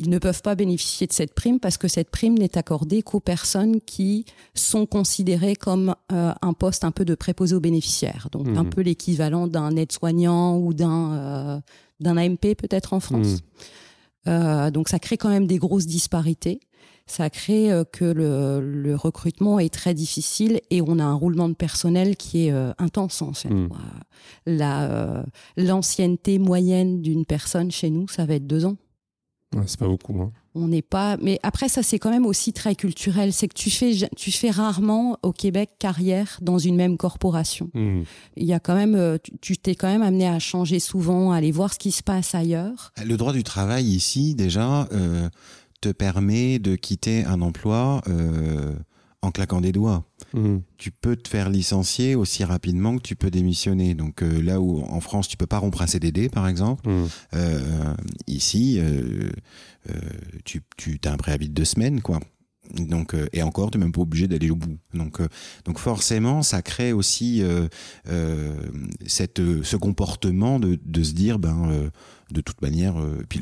Ils ne peuvent pas bénéficier de cette prime parce que cette prime n'est accordée qu'aux personnes qui sont considérées comme euh, un poste un peu de préposé aux bénéficiaires. Donc un Mhm. peu l'équivalent d'un aide-soignant ou d'un euh, d'un AMP peut-être en France. Euh, donc ça crée quand même des grosses disparités. Ça crée que le, le recrutement est très difficile et on a un roulement de personnel qui est intense en fait. Euh, La l'ancienneté moyenne d'une personne chez nous, ça va être deux ans. Ouais, c'est pas beaucoup. hein. On n'est pas. Mais après, ça c'est quand même aussi très culturel. C'est que tu fais tu fais rarement au Québec carrière dans une même corporation. Hmm. Il y a quand même euh, tu- tu t'es quand même amené à changer souvent, à aller voir ce qui se passe ailleurs. Le droit du travail ici, déjà, euh, te permet de quitter un emploi euh, en claquant des doigts. Mmh. Tu peux te faire licencier aussi rapidement que tu peux démissionner. Donc euh, là où en France tu peux pas rompre un CDD par exemple, Mmh. euh, ici euh, tu, tu as un préavis de deux semaines quoi. Donc et encore tu n'es même pas obligé d'aller au bout. Donc donc forcément ça crée aussi cette ce comportement de, de se dire ben de toute manière puis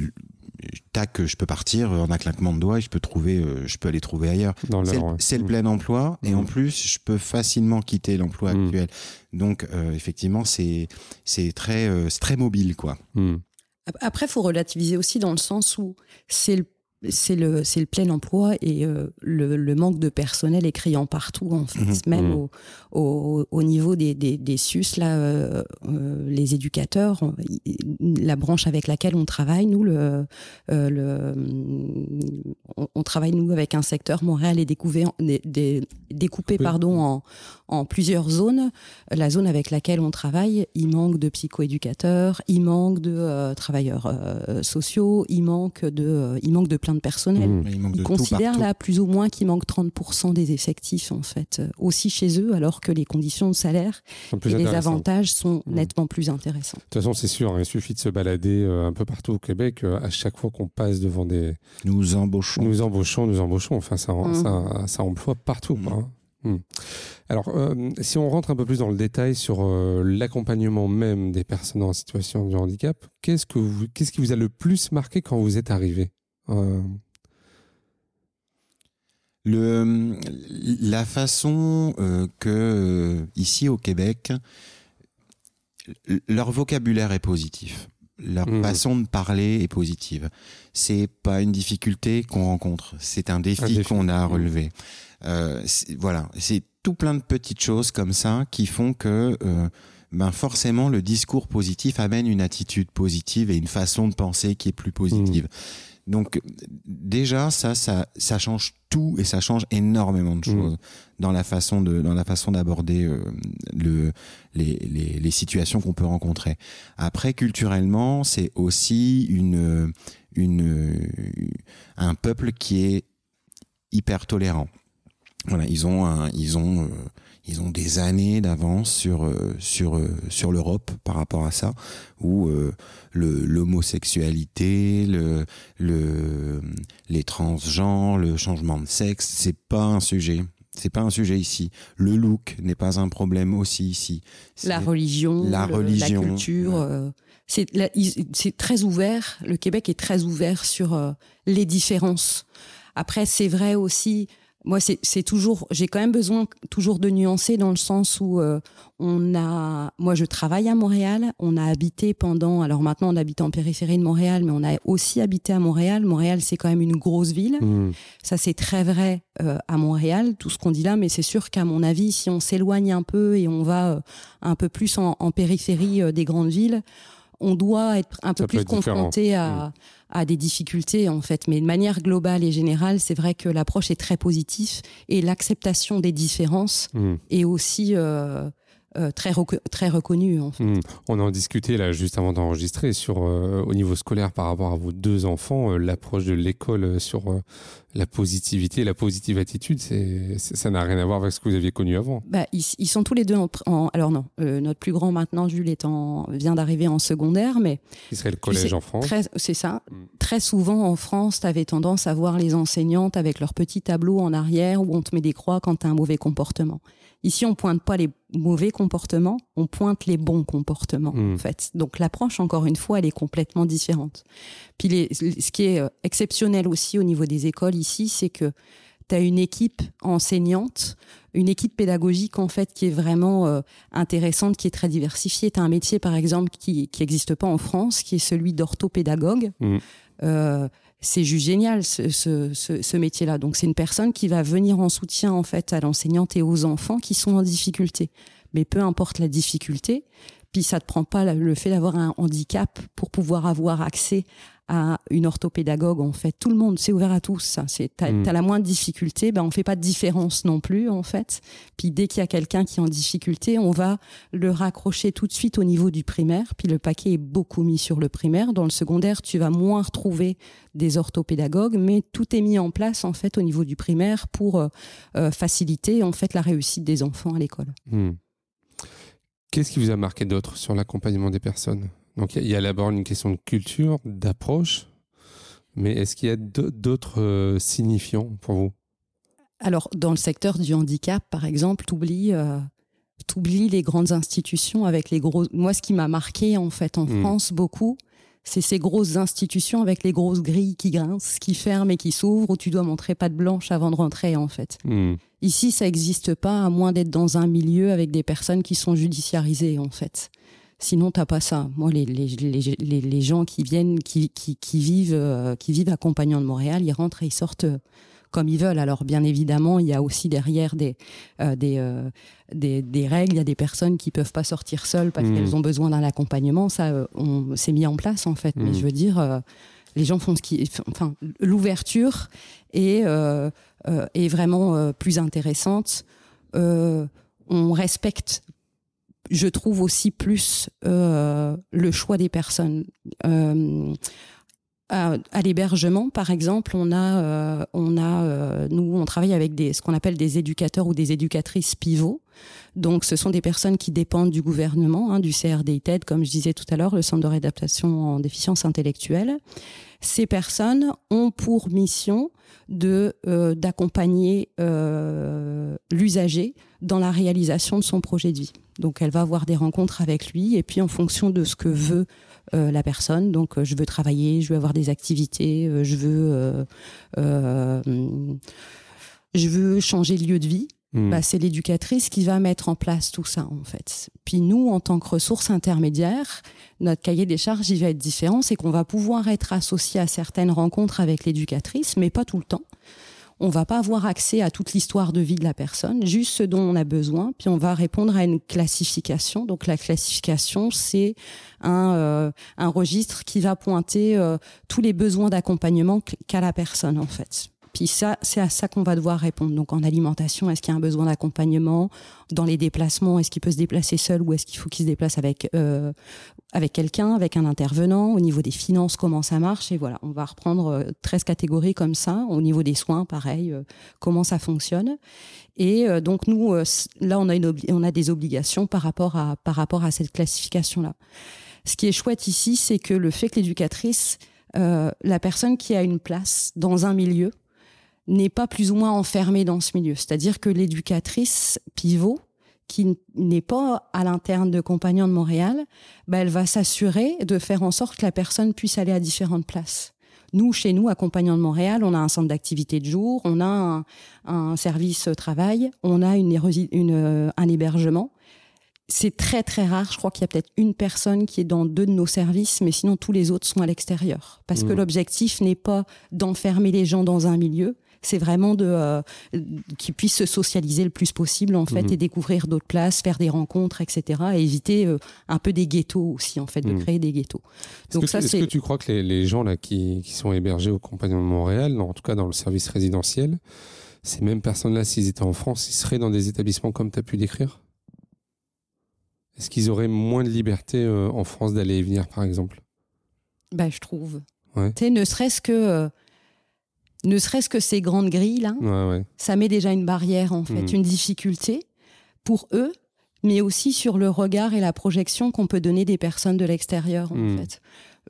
tac je peux partir en un claquement de doigts et je peux trouver euh, je peux aller trouver ailleurs. C'est le, ouais. c'est le Mmh. plein emploi et en plus je peux facilement quitter l'emploi Mhm. actuel. Donc euh, effectivement c'est c'est très euh, c'est très mobile quoi. Mmh. Après, faut relativiser aussi dans le sens où c'est le c'est le, c'est le plein emploi et euh, le, le manque de personnel est criant partout, en fait. Mhm. Même Mhm. au, au, au niveau des, des, des SUS, là, euh, euh, les éducateurs, la branche avec laquelle on travaille, nous, le, le, on, on travaille, nous, avec un secteur, Montréal est découpé, des- découpé pardon, en, en plusieurs zones. La zone avec laquelle on travaille, il manque de psychoéducateurs, il manque de travailleurs sociaux, il manque de, il manque de plein de personnel. Mmh. Ils considèrent là plus ou moins qu'il manque 30% des effectifs en fait euh, aussi chez eux alors que les conditions de salaire et les avantages sont Mhm. nettement plus intéressants. De toute façon, c'est sûr, hein, il suffit de se balader euh, un peu partout au Québec. euh, à chaque fois qu'on passe devant des. Nous embauchons. Nous embauchons, nous embauchons. Enfin, ça, Mhm. ça, ça emploie partout. hein. Alors, euh, si on rentre un peu plus dans le détail sur euh, l'accompagnement même des personnes en situation de handicap, qu'est-ce, que vous, qu'est-ce qui vous a le plus marqué quand vous êtes arrivé? Euh, Le, la façon euh, que euh, ici au Québec, leur vocabulaire est positif. Leur Mhm. façon de parler est positive. C'est pas une difficulté qu'on rencontre, c'est un défi, qu'on a à Mhm. relever. Euh, voilà, c'est tout plein de petites choses comme ça qui font que euh, ben forcément le discours positif amène une attitude positive et une façon de penser qui est plus positive. Donc déjà ça, ça, ça change tout et ça change énormément de Mhm. choses dans la façon de dans la façon d'aborder euh, le les, les, les situations qu'on peut rencontrer. Après culturellement, c'est aussi une une un peuple qui est hyper tolérant. Voilà, ils ont un, ils ont euh, ils ont des années d'avance sur euh, sur euh, sur l'Europe par rapport à ça où euh, le l'homosexualité, le le les transgenres, le changement de sexe, c'est pas un sujet. C'est pas un sujet ici. Le look n'est pas un problème aussi ici. La religion, la le- religion, la culture, ouais. euh, c'est très ouvert. Le Québec est très ouvert sur euh, les différences. Après, c'est vrai aussi. Moi, c'est toujours. J'ai quand même besoin toujours de nuancer dans le sens où euh, on a. Moi, je travaille à Montréal. On a habité pendant. Alors maintenant, on habite en périphérie de Montréal, mais on a aussi habité à Montréal. Montréal, c'est quand même une grosse ville. mhm. Ça, c'est très vrai euh, à Montréal, tout ce qu'on dit là, mais c'est sûr qu'à mon avis, si on s'éloigne un peu et on va euh, un peu plus en, en périphérie euh, des grandes villes, on doit être un peu Ça plus confronté à, à des difficultés, en fait. Mais de manière globale et générale, c'est vrai que l'approche est très positive et l'acceptation des différences Mhm. est aussi euh, euh, très, reco- très reconnue, en fait. Hmm. On en discutait là juste avant d'enregistrer sur euh, au niveau scolaire par rapport à vos deux enfants, euh, l'approche de l'école sur la positivité, la positive attitude, c'est ça n'a rien à voir avec ce que vous aviez connu avant. Bah, ils, ils sont tous les deux en, en- alors non, notre plus grand maintenant, Jules, est en, vient d'arriver en secondaire, mais Qui serait le collège sais, en France c'est ça. Mm. Très souvent en France, tu avais tendance à voir les enseignantes avec leur petit tableau en arrière où on te met des croix quand tu as un mauvais comportement. Ici, on pointe pas les mauvais comportements, on pointe les bons comportements, Mm. en fait. Donc l'approche, encore une fois, elle est complètement différente. Puis les, ce qui est euh, exceptionnel aussi au niveau des écoles ici, c'est que tu as une équipe enseignante, une équipe pédagogique en fait qui est vraiment euh, intéressante, qui est très diversifiée. Tu as un métier par exemple qui n'existe pas en France, qui est celui d'orthopédagogue. Mhm. Euh, c'est juste génial ce, ce, métier-là. Donc c'est une personne qui va venir en soutien en fait à l'enseignante et aux enfants qui sont en difficulté. Mais peu importe la difficulté, Puis ça te prend pas le fait d'avoir un handicap pour pouvoir avoir accès à une orthopédagogue. En fait, tout le monde, c'est ouvert à tous. C'est, t'as, Mm. t'as la moindre difficulté, ben on fait pas de différence non plus en fait. Puis dès qu'il y a quelqu'un qui est en difficulté, on va le raccrocher tout de suite au niveau du primaire. Puis le paquet est beaucoup mis sur le primaire. Dans le secondaire, tu vas moins retrouver des orthopédagogues, mais tout est mis en place en fait au niveau du primaire pour euh, euh, faciliter en fait la réussite des enfants à l'école. Hmm. Qu'est-ce qui vous a marqué d'autre sur l'accompagnement des personnes? Donc, il y a- d'abord une question de culture, d'approche, mais est-ce qu'il y a d'au- d'autres euh, signifiants pour vous? Alors, dans le secteur du handicap, par exemple, t'oublies, euh, t'oublies les grandes institutions avec les gros. Moi, ce qui m'a marqué en fait en Mm. France beaucoup, c'est ces grosses institutions avec les grosses grilles qui grincent, qui ferment et qui s'ouvrent, où tu dois montrer patte blanche avant de rentrer en fait. Hmm. Ici, ça n'existe pas, à moins d'être dans un milieu avec des personnes qui sont judiciarisées, en fait. Sinon, t'as pas ça. Moi, les, les, les, les, les gens qui viennent, qui, qui, qui vivent, euh, qui vivent à Compagnon de Montréal, ils rentrent et ils sortent euh, comme ils veulent. Alors, bien évidemment, il y a aussi derrière des, euh, des, euh, des, des règles. Il y a des personnes qui peuvent pas sortir seules parce Mhm. qu'elles ont besoin d'un accompagnement. Ça, on s'est mis en place, en fait. Mais Mhm. je veux dire, les gens font ce qui, enfin, l'ouverture euh, est vraiment euh, plus intéressante. Euh, on respecte, je trouve aussi plus euh, le choix des personnes. Euh, à, l'hébergement, par exemple, on a, euh, on a, euh, nous, on travaille avec des, ce qu'on appelle des éducateurs ou des éducatrices pivots. Donc, ce sont des personnes qui dépendent du gouvernement, hein, du CRDITED, comme je disais tout à l'heure, le Centre de réadaptation en déficience intellectuelle. Ces personnes ont pour mission de euh, d'accompagner euh, l'usager dans la réalisation de son projet de vie. Donc, elle va avoir des rencontres avec lui, et puis en fonction de ce que veut euh, la personne, donc je veux travailler, je veux avoir des activités, je veux, je veux changer de lieu de vie. Hmm. Bah, c'est l'éducatrice qui va mettre en place tout ça en fait. Puis nous, en tant que ressources intermédiaires, notre cahier des charges il va être différent, c'est qu'on va pouvoir être associé à certaines rencontres avec l'éducatrice, mais pas tout le temps. On va pas avoir accès à toute l'histoire de vie de la personne, juste ce dont on a besoin, puis on va répondre à une classification. Donc la classification, c'est un, euh, un registre qui va pointer euh, tous les besoins d'accompagnement qu'a la personne en fait. Puis ça, c'est à ça qu'on va devoir répondre. Donc en alimentation, est-ce qu'il y a un besoin d'accompagnement Dans les déplacements, est-ce qu'il peut se déplacer seul ou est-ce qu'il faut qu'il se déplace avec euh, avec quelqu'un, avec un intervenant? Au niveau des finances, comment ça marche? Et voilà, on va reprendre euh, 13 catégories comme ça. Au niveau des soins, pareil, euh, comment ça fonctionne? Et euh, donc nous, euh, là, on a, une on a des obligations par rapport à par rapport à cette classification-là. Ce qui est chouette ici, c'est que le fait que l'éducatrice, euh, la personne qui a une place dans un milieu, n'est pas plus ou moins enfermée dans ce milieu. C'est-à-dire que l'éducatrice pivot, qui n'est pas à l'interne de Compagnons de Montréal, bah, elle va s'assurer de faire en sorte que la personne puisse aller à différentes places. Nous, chez nous, à Compagnons de Montréal, on a un centre d'activité de jour, on a un, un service travail, on a une, une, euh, un hébergement. C'est très très rare. Je crois qu'il y a peut-être une personne qui est dans deux de nos services, mais sinon tous les autres sont à l'extérieur. Parce que Mmh. l'objectif n'est pas d'enfermer les gens dans un milieu, c'est vraiment de euh, qu'ils puissent se socialiser le plus possible en fait Mhm. et découvrir d'autres places, faire des rencontres, etc. Et éviter euh, un peu des ghettos aussi en fait, de Mhm. créer des ghettos. Est-ce Donc que, c'est que tu crois que les, les gens là qui, qui sont hébergés au Compagnon de Montréal, en tout cas dans le service résidentiel, ces mêmes personnes-là, s'ils étaient en France, ils seraient dans des établissements comme tu as pu décrire? Est-ce qu'ils auraient moins de liberté euh, en France d'aller et venir, par exemple? Bah, je trouve. Ouais. Tu sais, ne serait-ce que ne serait-ce que ces grandes grilles là, Ouais, ouais. ça met déjà une barrière en fait, Mhm. une difficulté pour eux, mais aussi sur le regard et la projection qu'on peut donner des personnes de l'extérieur en Mhm. fait.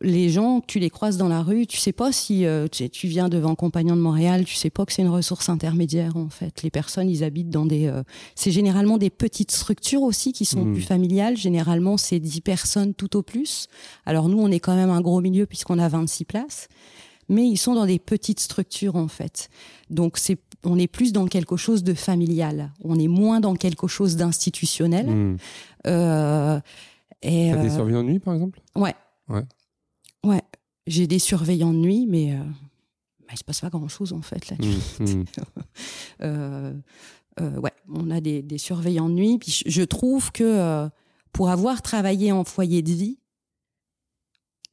Les gens, tu les croises dans la rue, tu sais pas si euh, tu, viens devant Compagnon de Montréal, tu sais pas que c'est une ressource intermédiaire en fait. Les personnes, ils habitent dans des, euh, c'est généralement des petites structures aussi qui sont Mhm. plus familiales. Généralement, c'est 10 personnes tout au plus. Alors nous, on est quand même un gros milieu puisqu'on a 26 places, mais ils sont dans des petites structures en fait. Donc c'est on est plus dans quelque chose de familial. On est moins dans quelque chose d'institutionnel. Hmm. Euh, et T'as des euh, surveillants de nuit, par exemple? Ouais. Ouais. Ouais. J'ai des surveillants de nuit, mais euh, bah, il se passe pas grand chose en fait. Hmm, hmm. Euh, euh, ouais, on a des, des surveillants de nuit. Puis je, trouve que pour avoir travaillé en foyer de vie,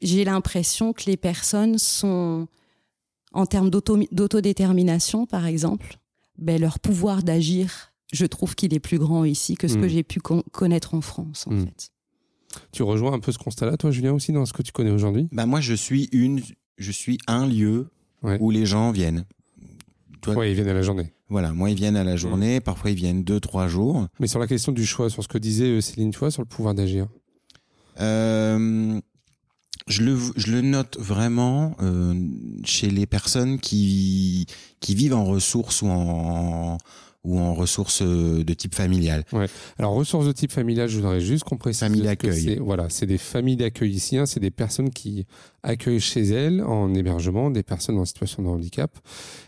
j'ai l'impression que les personnes sont, en termes d'autodétermination, par exemple, ben, leur pouvoir d'agir, je trouve qu'il est plus grand ici que ce que mm. j'ai pu connaître en France, en mm. fait. Tu rejoins un peu ce constat-là, toi, Julien, aussi, dans ce que tu connais aujourd'hui? Bah, Moi, je suis, une, je suis un lieu où les gens viennent. Oui, ils viennent à la journée. Voilà, moi, ils viennent à la journée, parfois, ils viennent deux, trois jours. Mais sur la question du choix, sur ce que disait euh, Céline, tu vois, sur le pouvoir d'agir? Euh, je le, je le note vraiment euh, chez les personnes qui, qui vivent en ressources ou en, ou en ressources euh, de type familial. Ouais. Alors ressources de type familial, je voudrais juste qu'on précise. Famille d'accueil. Voilà, c'est des familles d'accueil ici. Hein, c'est des personnes qui accueillent chez elles en hébergement des personnes en situation de handicap.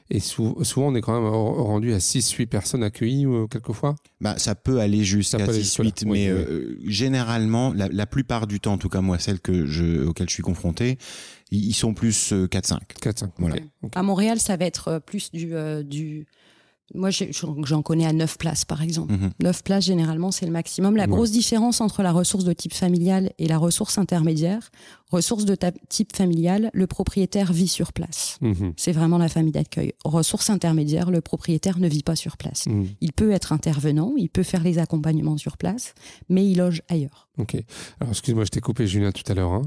Et souvent, on est quand même rendu à 6-8 personnes accueillies euh, quelquefois? Bah, ça peut aller jusqu'à 6-8, mais euh, généralement, la, plupart du temps, en tout cas moi, celles que je, auxquelles je suis confronté, ils sont plus 4-5. 4-5. Voilà. À Montréal, ça va être plus du, du moi, j'en connais à 9 places, par exemple. 9 mhm. places, généralement, c'est le maximum. La grosse différence entre la ressource de type familial et la ressource intermédiaire, ressource de type familial, le propriétaire vit sur place. Mhm. C'est vraiment la famille d'accueil. Ressource intermédiaire, le propriétaire ne vit pas sur place. Mhm. Il peut être intervenant, il peut faire les accompagnements sur place, mais il loge ailleurs. Ok. Alors, excuse-moi, je t'ai coupé, Julien, tout à l'heure. Hein.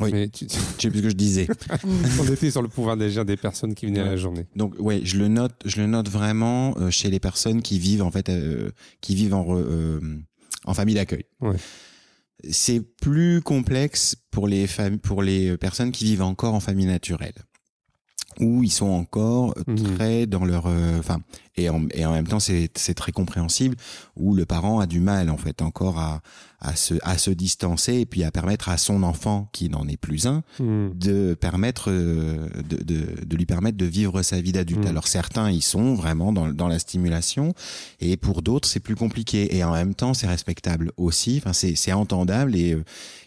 Oui, mais tu... sais plus ce que je disais. On était sur le pouvoir d'agir des personnes qui venaient à la journée. Donc, ouais, je le note, je le note vraiment euh, chez les personnes qui vivent en fait, euh, qui vivent en, euh, en famille d'accueil. Ouais. C'est plus complexe pour les pour les personnes qui vivent encore en famille naturelle où ils sont encore mhm. très dans leur enfin et, en, et en même temps c'est très compréhensible où le parent a du mal en fait encore à à se à se distancer et puis à permettre à son enfant qui n'en est plus un mhm. de permettre euh, de, de, de lui permettre de vivre sa vie d'adulte. Mhm. Alors certains ils sont vraiment dans dans la stimulation et pour d'autres c'est plus compliqué et en même temps c'est respectable aussi enfin c'est entendable et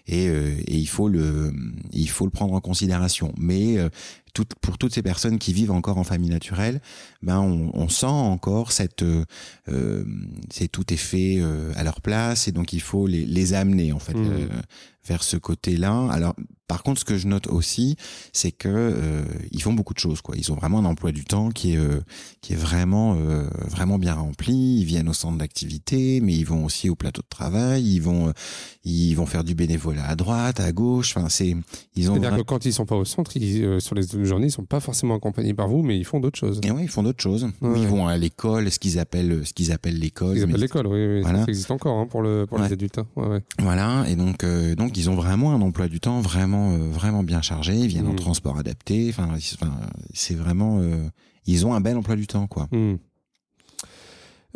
et, euh, et il faut le il faut le prendre en considération mais pour toutes ces personnes qui vivent encore en famille naturelle, ben on, on sent encore cette, euh, euh c'est tout est fait euh, à leur place et donc il faut les, les amener en fait mmh. vers ce côté-là. Alors par contre, ce que je note aussi, c'est que euh, ils font beaucoup de choses. Quoi. Ils ont vraiment un emploi du temps qui est euh, qui est vraiment euh, vraiment bien rempli. Ils viennent au centre d'activité, mais ils vont aussi au plateau de travail. Ils vont ils vont faire du bénévolat à droite, à gauche. Enfin, c'est ils ont. C'est-à-dire que quand ils sont pas au centre, ils, sur les journées, ils sont pas forcément accompagnés par vous, mais ils font d'autres choses. Et oui, ils font d'autres choses. Ils vont à l'école, ce qu'ils appellent ce qu'ils appellent l'école. Ils appellent l'école, oui, oui. Ça existe encore hein, pour le pour les adultes. Hein. Voilà, et donc donc ils ont vraiment un emploi du temps vraiment vraiment bien chargés, ils viennent en mmh. transport adapté. Enfin, c'est vraiment, euh, ils ont un bel emploi du temps, quoi. Mmh.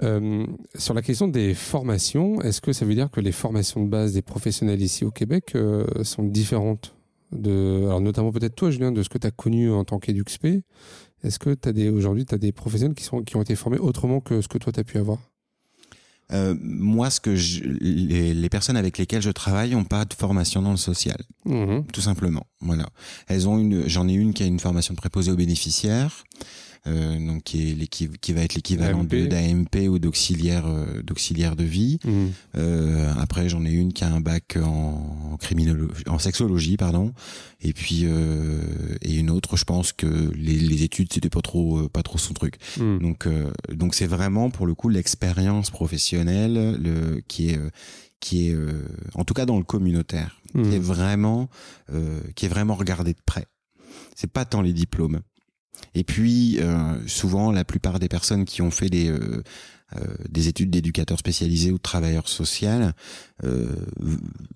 Euh, sur la question des formations, est-ce que ça veut dire que les formations de base des professionnels ici au Québec euh, sont différentes de, alors notamment peut-être toi, Julien, de ce que tu as connu en tant qu'EduxP Est-ce que tu as des, aujourd'hui, tu as des professionnels qui, sont, qui ont été formés autrement que ce que toi, tu as pu avoir? Euh, moi, ce que je, les, les, personnes avec lesquelles je travaille n'ont pas de formation dans le social, mmh. tout simplement. Voilà, elles ont une. J'en ai une qui a une formation de préposé aux bénéficiaires. Euh, donc qui, est qui va être l'équivalent d'AMP ou d'auxiliaire euh, d'auxiliaire de vie. Mmh. Euh, après, j'en ai une qui a un bac en, criminologie, en sexologie, pardon. Et puis euh, et une autre, je pense que les, les études c'était pas trop euh, pas trop son truc. Mmh. Donc donc c'est vraiment pour le coup l'expérience professionnelle le qui est qui est en tout cas dans le communautaire, qui est vraiment qui est vraiment regardé de près. C'est pas tant les diplômes. Et puis, euh, souvent, la plupart des personnes qui ont fait des, euh, euh, des études d'éducateurs spécialisés ou de travailleurs sociaux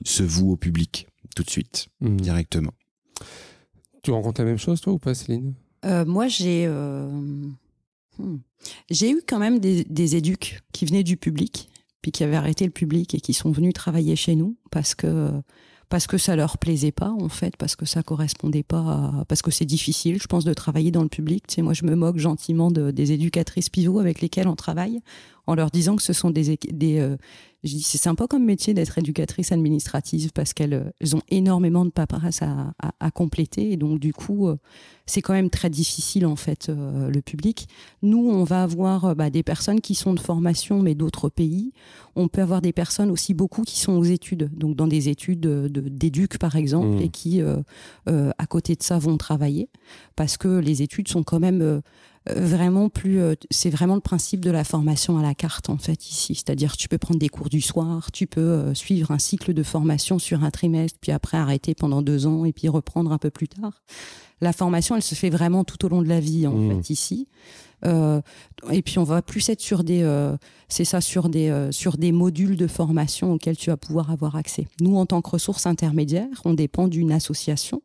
se vouent au public tout de suite, mmh. directement. Tu rencontres la même chose, toi, ou pas, Céline? Moi, j'ai... Hmm, j'ai eu quand même des, des éducs qui venaient du public, puis qui avaient arrêté le public et qui sont venus travailler chez nous parce que parce que ça leur plaisait pas en fait, parce que ça correspondait pas, parce que c'est difficile, je pense, de travailler dans le public. Moi, je me moque gentiment de, des éducatrices pivots avec lesquelles on travaille, en leur disant que ce sont des euh, Je dis, c'est sympa comme métier d'être éducatrice administrative parce qu'elles elles ont énormément de paperasse à, compléter. Et donc, du coup, euh, c'est quand même très difficile, en fait, euh, le public. Nous, on va avoir euh, bah, des personnes qui sont de formation, mais d'autres pays. On peut avoir des personnes aussi, beaucoup, qui sont aux études. Donc, dans des études d'éduc, de, par exemple, mmh. et qui, à côté de ça, vont travailler. Parce que les études sont quand même euh, vraiment plus. Euh, c'est vraiment le principe de la formation à la carte en fait ici. C'est-à-dire tu peux prendre des cours du soir, tu peux euh, suivre un cycle de formation sur un trimestre, puis après arrêter pendant deux ans et puis reprendre un peu plus tard. La formation, elle se fait vraiment tout au long de la vie en mmh. fait ici. Euh, et puis on va plus être sur des, euh, c'est ça, sur des, euh, sur des modules de formation auxquels tu vas pouvoir avoir accès. Nous, en tant que ressources intermédiaires, on dépend d'une association.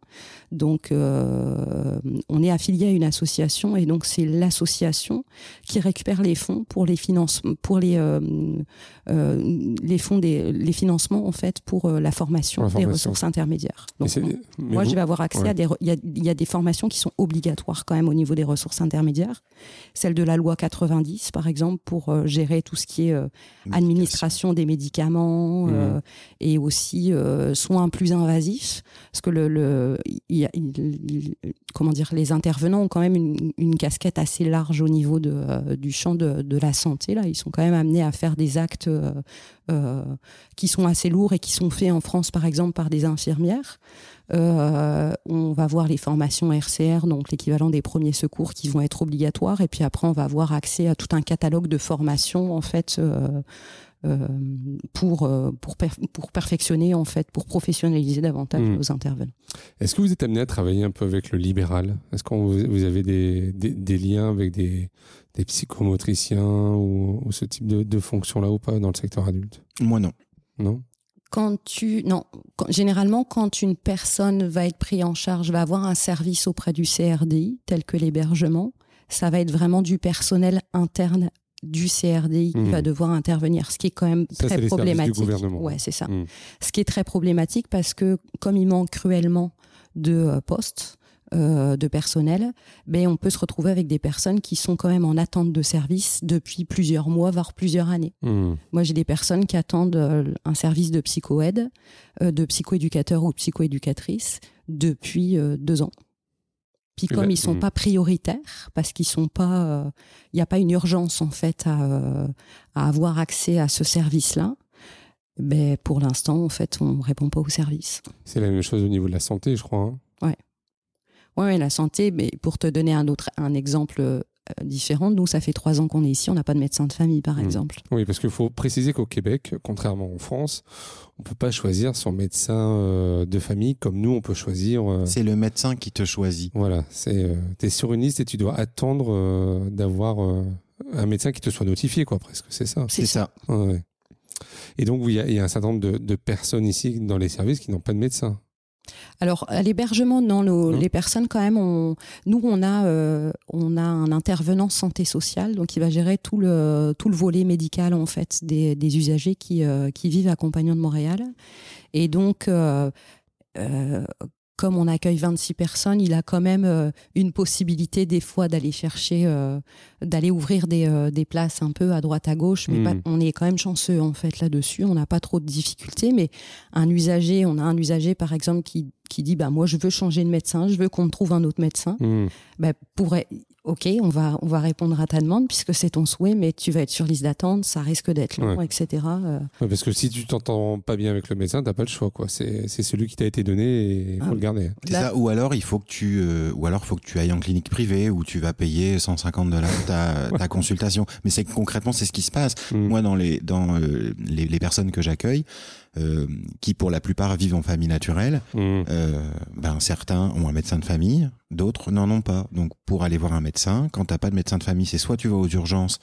Donc, on est affilié à une association et donc c'est l'association qui récupère les fonds pour les financements, pour les, les fonds des, les financements en fait pour la formation, des ressources intermédiaires. Donc, moi, je vais avoir accès à des, il y a, y a des formations qui sont obligatoires quand même au niveau des ressources intermédiaires celle de la loi 90, par exemple, pour euh, gérer tout ce qui est euh, administration des médicaments mmh. euh, et aussi soins plus invasifs. Parce que le, comment dire, les intervenants ont quand même une, casquette assez large au niveau de, du champ de, de, la santé. Là. Ils sont quand même amenés à faire des actes qui sont assez lourds et qui sont faits en France, par exemple, par des infirmières. Euh, on va voir les formations RCR, donc l'équivalent des premiers secours qui vont être obligatoires. Et puis après, on va avoir accès à tout un catalogue de formations, en fait, euh, euh, pour, pour, pour perfectionner, en fait, pour professionnaliser davantage mmh. nos intervenants. Est-ce que vous êtes amené à travailler un peu avec le libéral? Est-ce que vous avez des, des, liens avec des, des psychomotriciens ou, ce type de, de fonction-là ou pas dans le secteur adulte? Moi, non. Non? Quand tu non généralement quand une personne va être prise en charge va avoir un service auprès du CRDI tel que l'hébergement ça va être vraiment du personnel interne du CRDI qui mmh. va devoir intervenir, ce qui est quand même très problématique. Ouais, c'est ça. Mmh. Ce qui est très problématique parce que comme il manque cruellement de euh, postes, euh, de personnel, mais on peut se retrouver avec des personnes qui sont quand même en attente de service depuis plusieurs mois, voire plusieurs années. Hmm. Moi, j'ai des personnes qui attendent euh, un service de psycho-aide, euh, de psychoéducateur ou psychoéducatrice depuis deux ans. Puis comme ils sont hmm. pas prioritaires, parce qu'ils sont pas, il n'y a pas une urgence en fait à, à avoir accès à ce service-là. Ben, pour l'instant, en fait, on répond pas au service. C'est la même chose au niveau de la santé, je crois. Hein. Ouais. Oui, la santé, mais pour te donner un autre un exemple euh, différent, nous, ça fait trois ans qu'on est ici, on n'a pas de médecin de famille, par mmh. exemple. Oui, parce qu'il faut préciser qu'au Québec, contrairement en France, on peut pas choisir son médecin euh, de famille comme nous, on peut choisir. Euh, c'est le médecin qui te choisit. Voilà, c'est tu es sur une liste et tu dois attendre d'avoir un médecin qui te soit notifié, quoi, presque. C'est ça. C'est ça. Et donc, il y, y, a un certain nombre de, de personnes ici dans les services qui n'ont pas de médecin. Alors, à l'hébergement, non, nos, les personnes, quand même, on, nous, on a, euh, on a un intervenant santé sociale, donc il va gérer tout le, tout le volet médical, en fait, des, des usagers qui, euh, qui vivent à Compagnon de Montréal. Et donc, euh, comme on accueille 26 personnes, il a quand même euh, une possibilité des fois d'aller chercher, euh, d'aller ouvrir des, euh, des, places un peu à droite à gauche. Mais hmm. on est quand même chanceux en fait là-dessus. On n'a pas trop de difficultés. Mais un usager, on a un usager par exemple qui, qui dit bah moi je veux changer de médecin, je veux qu'on me trouve un autre médecin. Bah, pourrait, ok, on va, on va répondre à ta demande puisque c'est ton souhait, mais tu vas être sur liste d'attente, ça risque d'être long, etc. Euh. parce que si tu t'entends pas bien avec le médecin, t'as pas le choix, quoi. C'est, celui qui t'a été donné et il faut ah. le garder. Ça, ou alors il faut que tu, euh, ou alors faut que tu ailles en clinique privée où tu vas payer 150 dollars ta, ta consultation. Mais c'est concrètement c'est ce qui se passe. Hmm. Moi dans les dans euh, les, les personnes que j'accueille, euh, qui pour la plupart vivent en famille naturelle, mmh. euh, ben certains ont un médecin de famille, d'autres n'en ont pas. Donc pour aller voir un médecin, quand t'as pas de médecin de famille, c'est soit tu vas aux urgences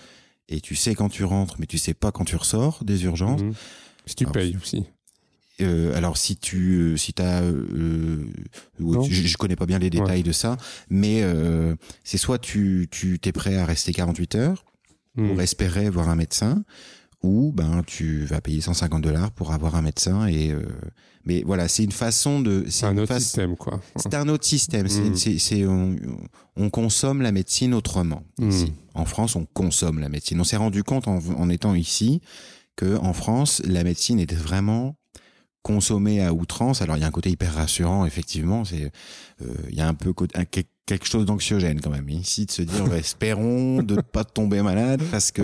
et tu sais quand tu rentres, mais tu sais pas quand tu ressors des urgences. Mmh. Si tu payes aussi. Euh, alors si tu si t'as euh, je, je, connais pas bien les détails de ça mais euh, c'est soit tu tu t'es prêt à rester 48 heures mmh. pour espérer voir un médecin ou ben tu vas payer 150 dollars pour avoir un médecin et euh, mais voilà c'est une façon de c'est un autre système quoi. c'est un autre système. C'est mm. on, consomme la médecine autrement. Mm. en France on consomme la médecine. On s'est rendu compte en, en, étant ici que en France, la médecine était vraiment consommée à outrance. Alors il y a un côté hyper rassurant, effectivement. C'est euh, il y a un peu quelque chose d'anxiogène quand même ici de se dire bah, espérons de ne pas tomber malade parce que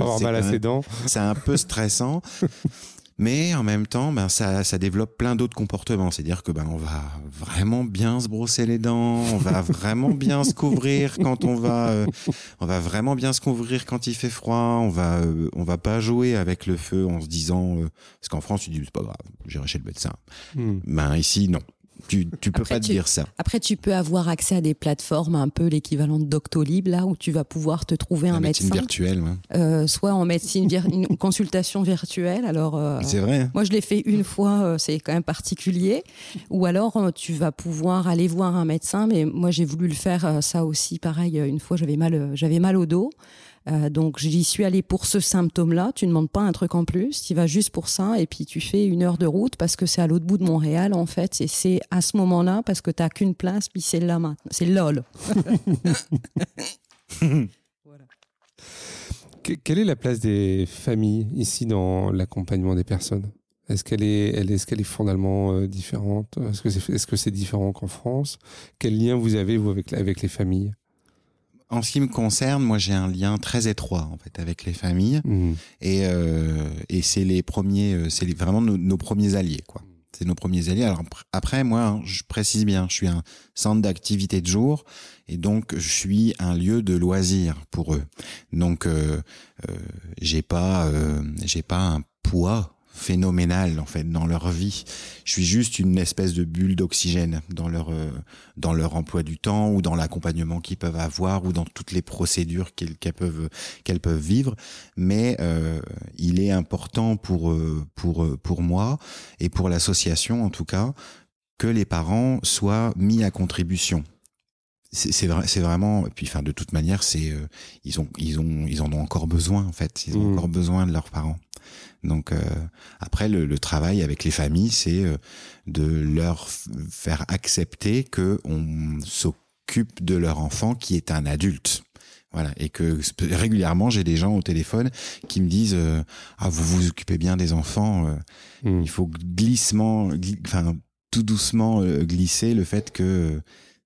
c'est un peu stressant mais en même temps, ben, ça, ça développe plein d'autres comportements. C'est-à-dire que ben, on va vraiment bien se brosser les dents, on va vraiment bien se couvrir quand on va, euh, on va vraiment bien se couvrir quand il fait froid. On va, euh, on va pas jouer avec le feu en se disant, euh, parce qu'en France, tu dis c'est pas grave, j'irai chez le médecin. Hmm. Ben ici, non. Tu, tu peux pas dire ça. Après, tu peux avoir accès à des plateformes un peu l'équivalent de Doctolib, là, où tu vas pouvoir te trouver un médecin. virtuelle, euh, soit en médecine, une consultation virtuelle. Alors, euh, c'est vrai. Moi, je l'ai fait une fois, euh, c'est quand même particulier. Ou alors, tu vas pouvoir aller voir un médecin, mais moi, j'ai voulu le faire ça aussi, pareil. Une fois, j'avais mal, j'avais mal au dos. Euh, donc j'y suis allée pour ce symptôme-là. Tu ne demandes pas un truc en plus, tu vas juste pour ça et puis tu fais une heure de route parce que c'est à l'autre bout de Montréal en fait. Et c'est à ce moment-là parce que tu n'as qu'une place, puis c'est là maintenant. C'est LOL. Quelle est la place des familles ici dans l'accompagnement des personnes? Est-ce qu'elle est, est, qu'elle est fondamentalement euh, différente? Est-ce que c'est est -ce c'est différent qu'en France? Quel lien vous avez vous avec, avec les familles? En ce qui me concerne, moi j'ai un lien très étroit en fait avec les familles mmh. et, euh, et c'est les premiers, euh, c'est vraiment nos, premiers alliés quoi. C'est nos premiers alliés. Alors après moi, hein, je précise bien, je suis un centre d'activité de jour et donc je suis un lieu de loisir pour eux. Donc euh, euh j'ai pas, euh, j'ai pas un poids phénoménal en fait dans leur vie. Je suis juste une espèce de bulle d'oxygène dans leur euh, dans leur emploi du temps ou dans l'accompagnement qu'ils peuvent avoir ou dans toutes les procédures qu'elles peuvent qu'elles peuvent vivre. Mais euh, il est important pour euh, pour pour moi et pour l'association en tout cas que les parents soient mis à contribution c'est vrai c'est vraiment et puis enfin de toute manière c'est ils ont ils ont ils en ont encore besoin en fait ils ont mmh. encore besoin de leurs parents donc euh, après, le, travail avec les familles, c'est euh, de leur faire accepter que on s'occupe de leur enfant qui est un adulte. Voilà, et que régulièrement j'ai des gens au téléphone qui me disent euh, ah vous vous occupez bien des enfants, hmm. il faut glissement, enfin tout doucement glisser le fait que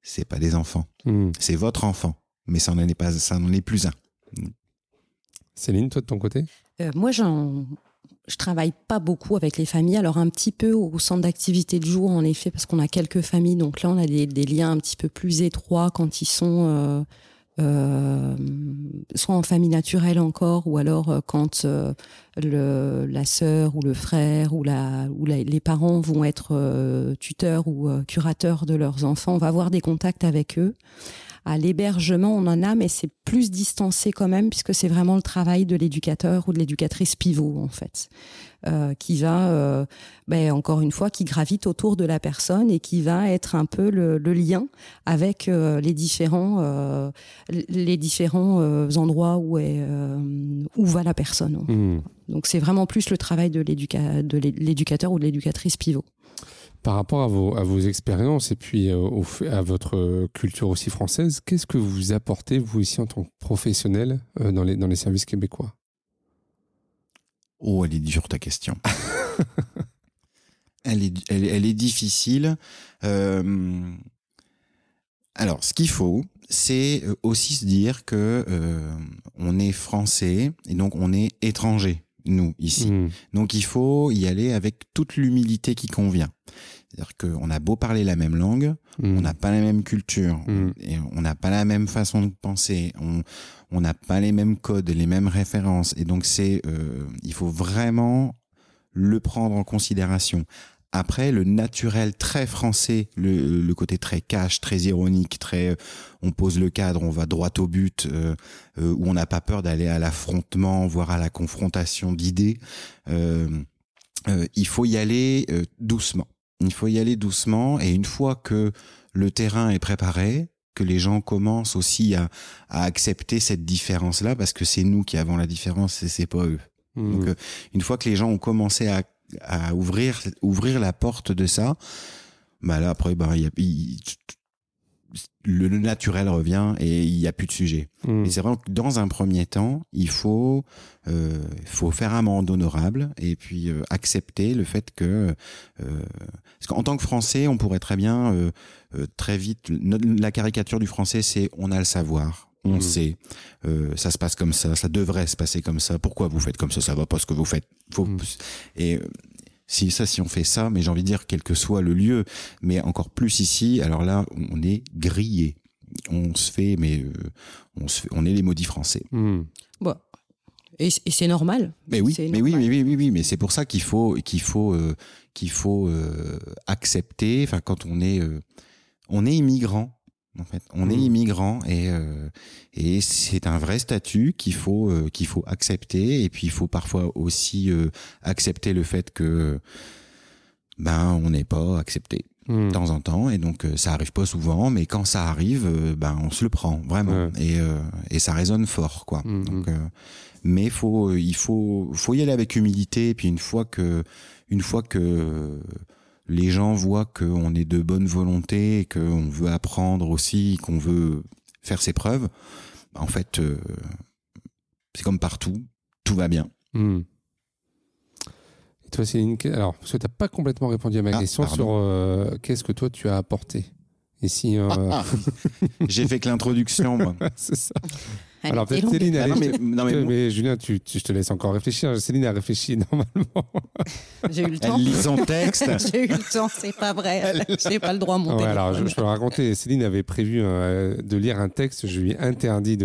c'est pas des enfants, hmm. c'est votre enfant, mais ça n'en est pas, ça n'en est plus un. Céline, toi de ton côté? Moi, j'en je travaille pas beaucoup avec les familles, alors un petit peu au centre d'activité de jour en effet, parce qu'on a quelques familles, donc là on a des, liens un petit peu plus étroits quand ils sont euh, euh, soit en famille naturelle encore, ou alors euh, quand le, la sœur ou le frère ou les parents vont être tuteurs ou curateurs de leurs enfants, on va avoir des contacts avec eux. À l'hébergement, on en a, mais c'est plus distancé quand même, puisque c'est vraiment le travail de l'éducateur ou de l'éducatrice pivot, en fait, euh, qui va, euh, ben, encore une fois, qui gravite autour de la personne et qui va être un peu le, lien avec euh, les différents, les différents endroits où, est, où va la personne. Mmh. Donc c'est vraiment plus le travail de l'éducateur ou de l'éducatrice pivot. Par rapport à vos, à vos expériences et puis au, à votre culture aussi française, qu'est-ce que vous apportez, vous, ici, en tant que professionnel, dans, les, dans les services québécois? Oh, elle est dure ta question. elle, est, elle, est difficile. Euh, alors, ce qu'il faut, c'est aussi se dire que on est français et donc on est étranger, nous, ici. Hmm. Donc, il faut y aller avec toute l'humilité qui convient. C'est-à-dire qu'on a beau parler la même langue, mm. on n'a pas la même culture, mm. et on n'a pas la même façon de penser, on n'a pas les mêmes codes, les mêmes références. Et donc, c'est, euh, il faut vraiment le prendre en considération. Après, le naturel très français, le, côté très cash, très ironique, très on pose le cadre, on va droit au but, euh, euh, où on n'a pas peur d'aller à l'affrontement, voire à la confrontation d'idées. il faut y aller doucement. Il faut y aller doucement et une fois que le terrain est préparé, que les gens commencent aussi à, accepter cette différence-là, parce que c'est nous qui avons la différence et c'est pas eux. Mmh. Donc, euh, une fois que les gens ont commencé à, ouvrir, ouvrir la porte de ça, bah là après, bah, le, le naturel revient et il n'y a plus de sujet. Mm. Et c'est vrai que dans un premier temps, il faut, euh, faut faire un monde honorable et puis euh, accepter le fait que, euh, parce qu'en tant que Français, on pourrait très bien, euh, très vite, la caricature du Français, c'est on a le savoir. On Mhm. sait, euh, ça se passe comme ça, ça devrait se passer comme ça. Pourquoi vous faites comme ça Ça va pas ce que vous faites. Faut, Mhm. Et si ça, si on fait ça, mais j'ai envie de dire quel que soit le lieu, mais encore plus ici, alors là, on est grillé. On se fait, mais euh, on se fait, on est les maudits français. Mm. Bon. Et, c'est normal. Mais oui, mais oui, mais oui, oui, oui, mais c'est pour ça qu'il faut, qu'il faut, euh, qu'il faut euh, accepter. Enfin, quand on est, euh, on est immigrant. En fait, on est Mhm. immigrant et euh, et c'est un vrai statut qu'il faut euh, qu'il faut accepter et puis il faut parfois aussi euh, accepter le fait que ben on n'est pas accepté Mm. de temps en temps et donc euh, ça arrive pas souvent mais quand ça arrive euh, ben on se le prend vraiment Ouais. et euh, et ça résonne fort quoi Mhm. donc euh, mais faut il faut faut y aller avec humilité et puis une fois que une fois que les gens voient qu'on est de bonne volonté et qu'on veut apprendre aussi qu'on veut faire ses preuves en fait euh, c'est comme partout tout va bien Mm. Et toi, Céline, alors, parce que tu n'as pas complètement répondu à ma Ah, question pardon. sur euh, qu'est-ce que toi tu as apporté? Ici. euh, Ah, j'ai fait que l'introduction moi c'est ça. Elle Alors, peut-être. Céline, Ah, allez, non, mais, non, mais Julien, tu, tu- je te laisse encore réfléchir. Céline a réfléchi normalement. J'ai eu le temps. elle lit son texte J'ai eu le temps, c'est pas vrai. J'ai pas le droit à mon Ouais, téléphone. alors, je, je peux le raconter. Céline avait prévu euh, de lire un texte. Je lui ai interdit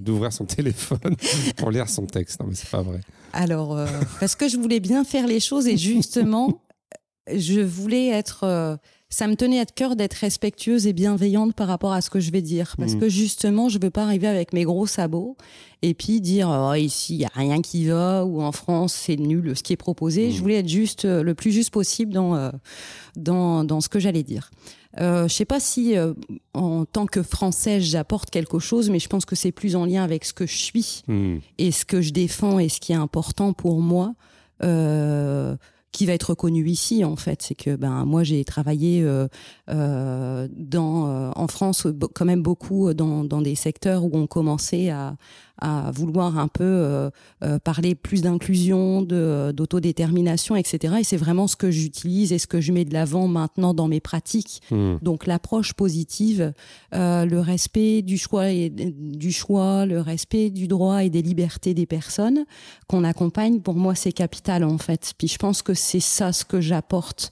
d'ouvrir son téléphone pour lire son texte. Non, mais c'est pas vrai. Alors, euh, parce que je voulais bien faire les choses et justement, je voulais être. euh, ça me tenait à cœur d'être respectueuse et bienveillante par rapport à ce que je vais dire. Parce Mhm. que justement, je veux pas arriver avec mes gros sabots et puis dire oh, ici, il n'y a rien qui va ou en France, c'est nul ce qui est proposé. Mhm. Je voulais être juste, euh, le plus juste possible dans, euh, dans, dans ce que j'allais dire. Euh, je sais pas si euh, en tant que française j'apporte quelque chose, mais je pense que c'est plus en lien avec ce que je suis Mm. et ce que je défends et ce qui est important pour moi euh, qui va être reconnu ici en fait. C'est que ben moi j'ai travaillé euh, euh, dans euh, en France quand même beaucoup dans, dans des secteurs où on commençait à, à vouloir un peu euh, euh, parler plus d'inclusion de d'autodétermination etc et c'est vraiment ce que j'utilise et ce que je mets de l'avant maintenant dans mes pratiques Mm. donc l'approche positive, euh, le respect du choix et du choix, le respect du droit et des libertés des personnes qu'on accompagne, pour moi c'est capital en fait. Puis je pense que c'est ça ce que j'apporte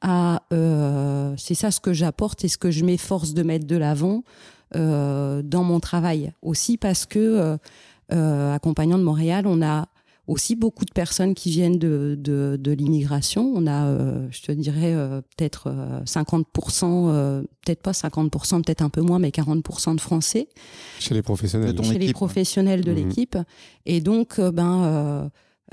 à, euh, c'est ça ce que j'apporte et ce que je m'efforce de mettre de l'avant euh, dans mon travail. Aussi parce que euh, euh, accompagnant de Montréal, on a aussi beaucoup de personnes qui viennent de, de, de l'immigration. On a, euh, je te dirais, euh, peut-être euh, 50%, euh, peut-être pas 50%, peut-être un peu moins, mais 40% de Français Chez les professionnels. De ton chez les équipe, professionnels de Mhm. l'équipe. Et donc, euh, ben, euh,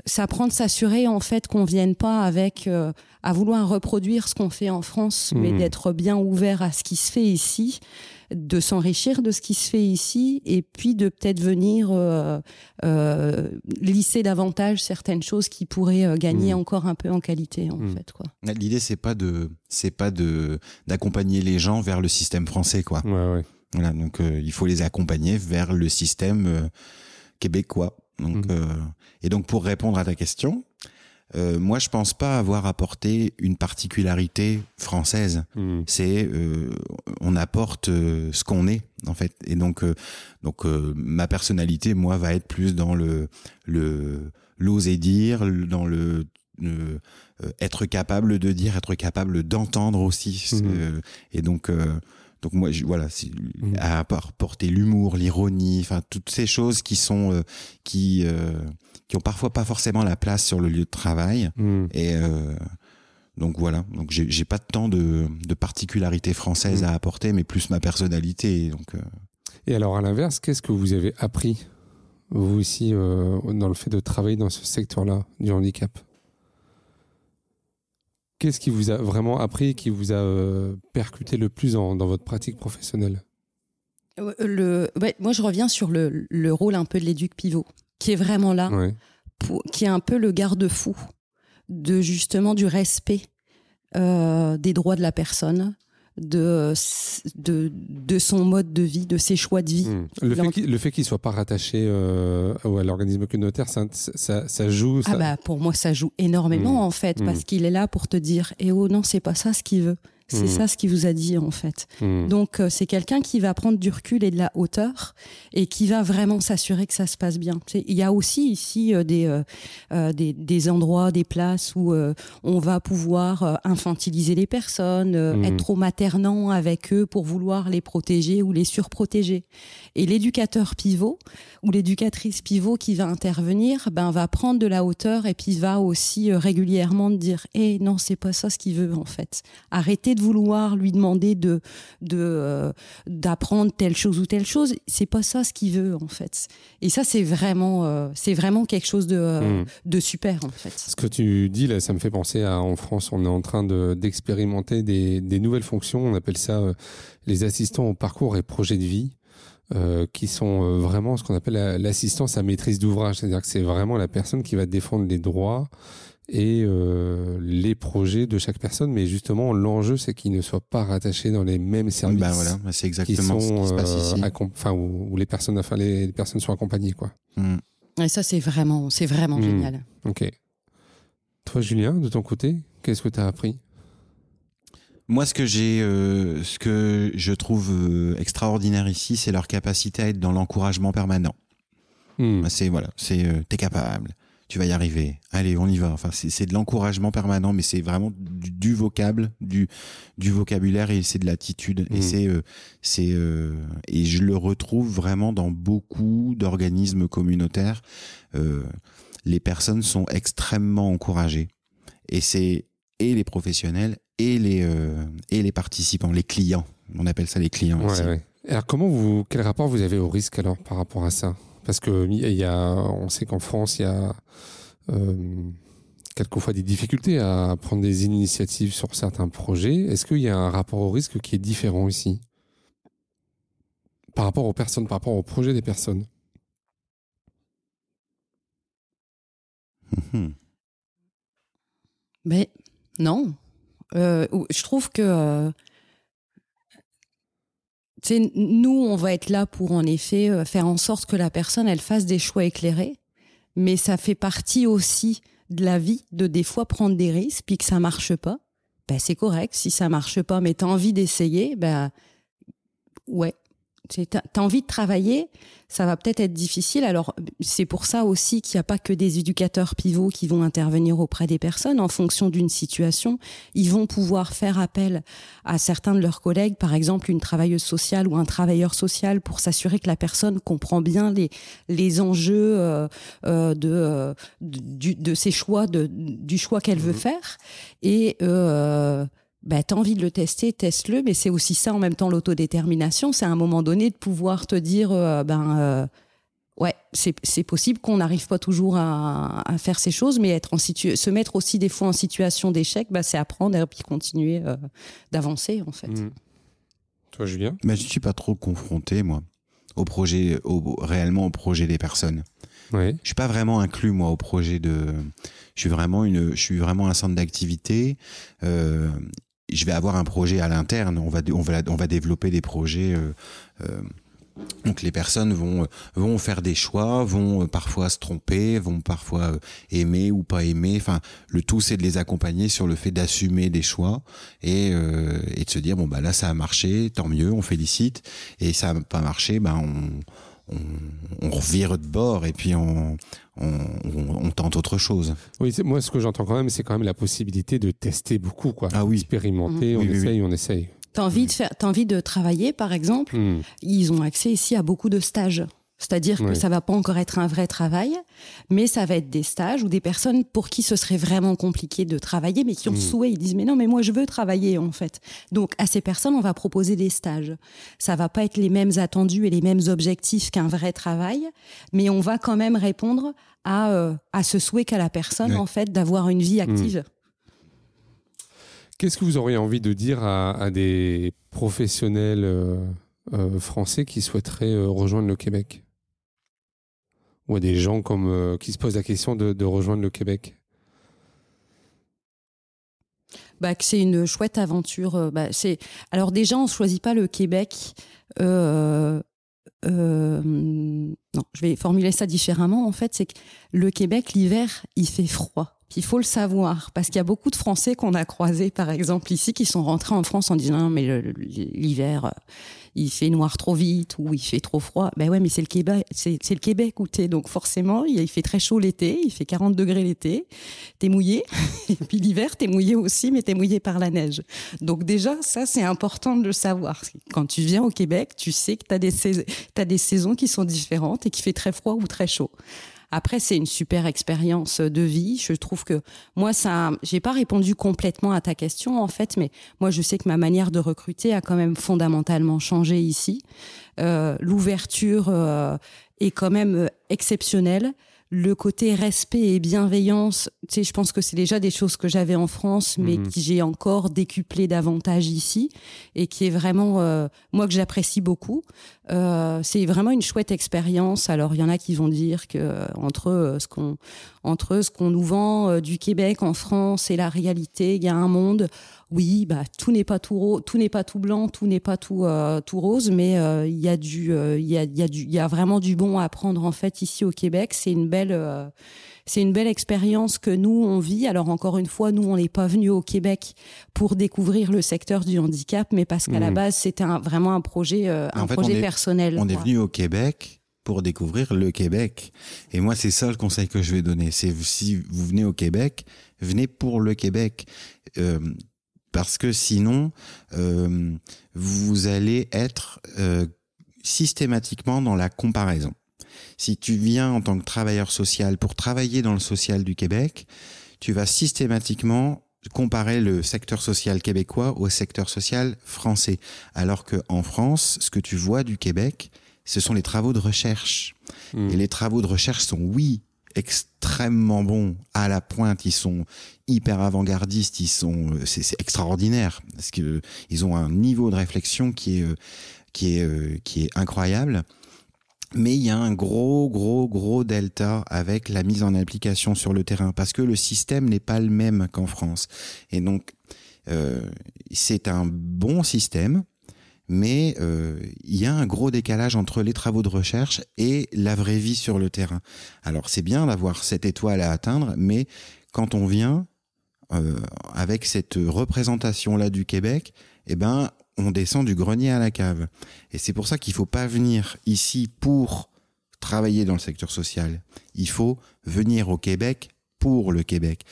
ça prend de s'assurer en fait qu'on vienne pas avec euh, à vouloir reproduire ce qu'on fait en France, mais Mhm. d'être bien ouvert à ce qui se fait ici, de s'enrichir de ce qui se fait ici, et puis de peut-être venir euh, euh, lisser davantage certaines choses qui pourraient euh, gagner Mhm. encore un peu en qualité en Mhm. fait quoi. l'idée c'est pas de c'est pas de d'accompagner les gens vers le système français quoi Ouais, ouais. Voilà, donc euh, il faut les accompagner vers le système euh, québécois. Donc, euh, et donc pour répondre à ta question, euh, moi je pense pas avoir apporté une particularité française. Mm. C'est euh, on apporte euh, ce qu'on est en fait. Et donc euh, donc euh, ma personnalité moi va être plus dans le le l'oser dire, dans le, euh, être capable de dire, être capable d'entendre aussi. Euh, et donc euh, donc moi je- voilà c'est Mhm. à apporter l'humour, l'ironie, enfin toutes ces choses qui sont euh, qui euh, qui ont parfois pas forcément la place sur le lieu de travail. Mm. Et euh, donc voilà, donc j'ai pas tant de, de particularités françaises Mhm. à apporter, mais plus ma personnalité. Donc euh, Et alors, à l'inverse, qu'est-ce que vous avez appris, vous ici, euh, dans le fait de travailler dans ce secteur-là du handicap? Qu'est-ce qui vous a vraiment appris, qui vous a percuté le plus en- dans votre pratique professionnelle? Le, ouais, moi je reviens sur le, le rôle un peu de l'éduc pivot, qui est vraiment là. Ouais. pour- qui est un peu le garde-fou de justement du respect euh, des droits de la personne, de, de, de, son mode de vie, de ses choix de vie. Hmm. Le, fait qu'il, le fait qu'il soit pas rattaché euh, à l'organisme communautaire, ça, ça, ça joue. Ah bah pour moi ça joue énormément hmm. en fait, parce qu'il est là pour te dire, eh oh non c'est pas ça ce qu'il veut. C'est hmm. ça ce qu'il vous a dit en fait. Hmm. Donc euh, c'est quelqu'un qui va prendre du recul et de la hauteur et qui va vraiment s'assurer que ça se passe bien. Il y a aussi ici euh, des, euh, des, des endroits, des places où on va pouvoir infantiliser les personnes, hmm. être trop maternant avec eux pour vouloir les protéger ou les surprotéger. Et l'éducateur pivot ou l'éducatrice pivot qui va intervenir, ben va prendre de la hauteur et puis va aussi régulièrement dire, eh non c'est pas ça ce qu'il veut en fait. Arrêtez de vouloir lui demander de euh, d'apprendre telle chose ou telle chose. C'est pas ça ce qu'il veut en fait. Et ça c'est vraiment euh, c'est vraiment quelque chose de euh, hmm. de super en fait. Ce que tu dis là, ça me fait penser à en France, on est en train d'expérimenter des, des nouvelles fonctions. On appelle ça les assistants au parcours et projets de vie. qui sont vraiment ce qu'on appelle l'assistance à maîtrise d'ouvrage, c'est-à-dire que c'est vraiment la personne qui va défendre les droits et euh, les projets de chaque personne. Mais justement, l'enjeu, c'est qu'ils ne soient pas rattachés dans les mêmes services. Ben voilà, c'est exactement ce qui se passe ici. Euh, enfin, où, les personnes, enfin, les, personnes sont accompagnées, quoi. Mm. Et ça, c'est vraiment, c'est vraiment mm. génial. Ok. Toi, Julien, de ton côté, qu'est-ce que tu as appris? Moi, ce que j'ai, euh, ce que je trouve extraordinaire ici, c'est leur capacité à être dans l'encouragement permanent. Mm. C'est voilà, c'est t'es capable, tu vas y arriver. Allez, on y va. Enfin, c'est de l'encouragement permanent, mais c'est vraiment du, vocable, du, du vocabulaire et c'est de l'attitude. Et mmh. c'est, euh, c'est, euh, et je le retrouve vraiment dans beaucoup d'organismes communautaires. Euh, les personnes sont extrêmement encouragées. Et c'est et les professionnels et les et les participants, les clients. On appelle ça les clients. Ouais, Alors comment vous, quel rapport vous avez au risque alors par rapport à ça? Parce que il y a, on sait qu'en France, il y a euh, quelquefois des difficultés à prendre des initiatives sur certains projets. Est-ce qu'il y a un rapport au risque qui est différent ici? Par rapport aux personnes, par rapport au projet des personnes Mais non. Euh, je trouve que euh, nous, on va être là pour en effet euh, faire en sorte que la personne, elle fasse des choix éclairés, mais ça fait partie aussi de la vie de des fois prendre des risques, puis que ça marche pas. Ben, c'est correct. Si ça marche pas, mais tu as envie d'essayer, ben, ouais, tu as envie de travailler, ça va peut-être être difficile. Alors, c'est pour ça aussi qu'il n'y a pas que des éducateurs pivots qui vont intervenir auprès des personnes. En fonction d'une situation, ils vont pouvoir faire appel à certains de leurs collègues, par exemple une travailleuse sociale ou un travailleur social, pour s'assurer que la personne comprend bien les, les enjeux euh, euh, de, euh, du, de ses choix, de, du choix qu'elle veut mmh faire. Et bah, tu as envie de le tester, teste-le, mais c'est aussi ça en même temps l'autodétermination. C'est à un moment donné de pouvoir te dire, euh, ben euh, ouais, c'est possible qu'on n'arrive pas toujours à, à, faire ces choses, mais être en situ se mettre aussi des fois en situation d'échec, bah, c'est apprendre et puis continuer euh, d'avancer en fait. Mmh. Toi, Julien? Mais Je suis pas trop confronté, moi, au projet, au, réellement au projet des personnes. Ouais. Je suis pas vraiment inclus moi au projet de. Je suis vraiment une. Je suis vraiment un centre d'activité. Euh, je vais avoir un projet à l'interne. On va, on va, on va développer des projets. Euh, euh, donc les personnes vont vont faire des choix, vont euh, parfois se tromper, vont parfois aimer ou pas aimer. Enfin, le tout c'est de les accompagner sur le fait d'assumer des choix et, et de se dire bon bah là ça a marché, tant mieux, on félicite. Et ça n'a pas marché, ben on on, on, revire de bord et puis on, on, tente autre chose. Oui, moi ce que j'entends quand même, c'est quand même la possibilité de tester beaucoup, quoi. Ah oui. Expérimenter, mmh. on essaye, on essaye. T'as envie de faire, as envie de travailler, par exemple? Mmh. Ils ont accès ici à beaucoup de stages. C'est-à-dire que ça va pas encore être un vrai travail, mais ça va être des stages ou des personnes pour qui ce serait vraiment compliqué de travailler, mais qui ont mmh. souhait, ils disent mais non, mais moi je veux travailler en fait. Donc à ces personnes, on va proposer des stages. Ça va pas être les mêmes attendus et les mêmes objectifs qu'un vrai travail, mais on va quand même répondre à, euh, à ce souhait qu'a la personne en fait d'avoir une vie active. Mmh. Qu'est-ce que vous auriez envie de dire à, à des professionnels euh, euh, français qui souhaiteraient rejoindre le Québec? Ou à des gens comme, euh, qui se posent la question de, rejoindre le Québec bah, c'est une chouette aventure. Bah, c'est alors déjà on choisit pas le Québec. Euh, euh, non, je vais formuler ça différemment. En fait, c'est que le Québec, l'hiver, il fait froid. Puis il faut le savoir, parce qu'il y a beaucoup de Français qu'on a croisés, par exemple, ici, qui sont rentrés en France en disant, mais l'hiver, il fait noir trop vite ou il fait trop froid. Ben ouais, mais c'est le Québec, c'est, le Québec où t'es. Donc forcément, il fait très chaud l'été, il fait 40 degrés l'été, t'es mouillé. Et puis l'hiver, t'es mouillé aussi, mais t'es mouillé par la neige. Donc déjà, ça, c'est important de le savoir. Quand tu viens au Québec, tu sais que t'as des, des saisons qui sont différentes et qu'il fait très froid ou très chaud. Après, c'est une super expérience de vie. Je trouve que moi, ça, j'ai pas répondu complètement à ta question en fait, mais moi, je sais que ma manière de recruter a quand même fondamentalement changé ici. Euh, L'ouverture euh, est quand même exceptionnelle le côté respect et bienveillance, tu sais, je pense que c'est déjà des choses que j'avais en France, mais mhm. que j'ai encore décuplé davantage ici, et qui est vraiment, euh, moi, que j'apprécie beaucoup. Euh, c'est vraiment une chouette expérience. Alors, il y en a qui vont dire que euh, entre ce qu'on entre ce qu'on nous vend du Québec en France et la réalité, il y a un monde oui, bah tout n'est pas tout tout n'est pas tout blanc, tout n'est pas tout euh, tout rose, mais euh, il y a du euh, il y a il y a y vraiment du bon à prendre en fait ici au Québec. C'est une belle c'est une belle expérience que nous on vit. Alors encore une fois, nous on n'est pas venus au Québec pour découvrir le secteur du handicap, mais parce qu'à la mmh. base c'était vraiment un projet un projet personnel. On est venu au Québec pour découvrir le Québec. Et moi, c'est ça le conseil que je vais donner. C'est si vous venez au Québec, venez pour le Québec. Euh, parce que sinon, euh, vous allez être euh, systématiquement dans la comparaison. Si tu viens en tant que travailleur social pour travailler dans le social du Québec, tu vas systématiquement comparer le secteur social québécois au secteur social français. Alors que en France, ce que tu vois du Québec, ce sont les travaux de recherche. Mmh. Et les travaux de recherche sont, oui, extrêmement bons à la pointe. Ils sont hyper avant-gardistes. Ils sont, euh, c'est extraordinaire parce que euh, ils ont un niveau de réflexion qui est euh, qui est qui est incroyable. Mais il y a un gros, gros, gros delta avec la mise en application sur le terrain parce que le système n'est pas le même qu'en France. Et donc, euh, c'est un bon système mais euh, il y a un gros décalage entre les travaux de recherche et la vraie vie sur le terrain. Alors c'est bien d'avoir cette étoile à atteindre, mais quand on vient euh, avec cette représentation-là du Québec, eh ben on descend du grenier à la cave. Et c'est pour ça qu'il faut pas venir ici pour travailler dans le secteur social. Il faut venir au Québec pour le Québec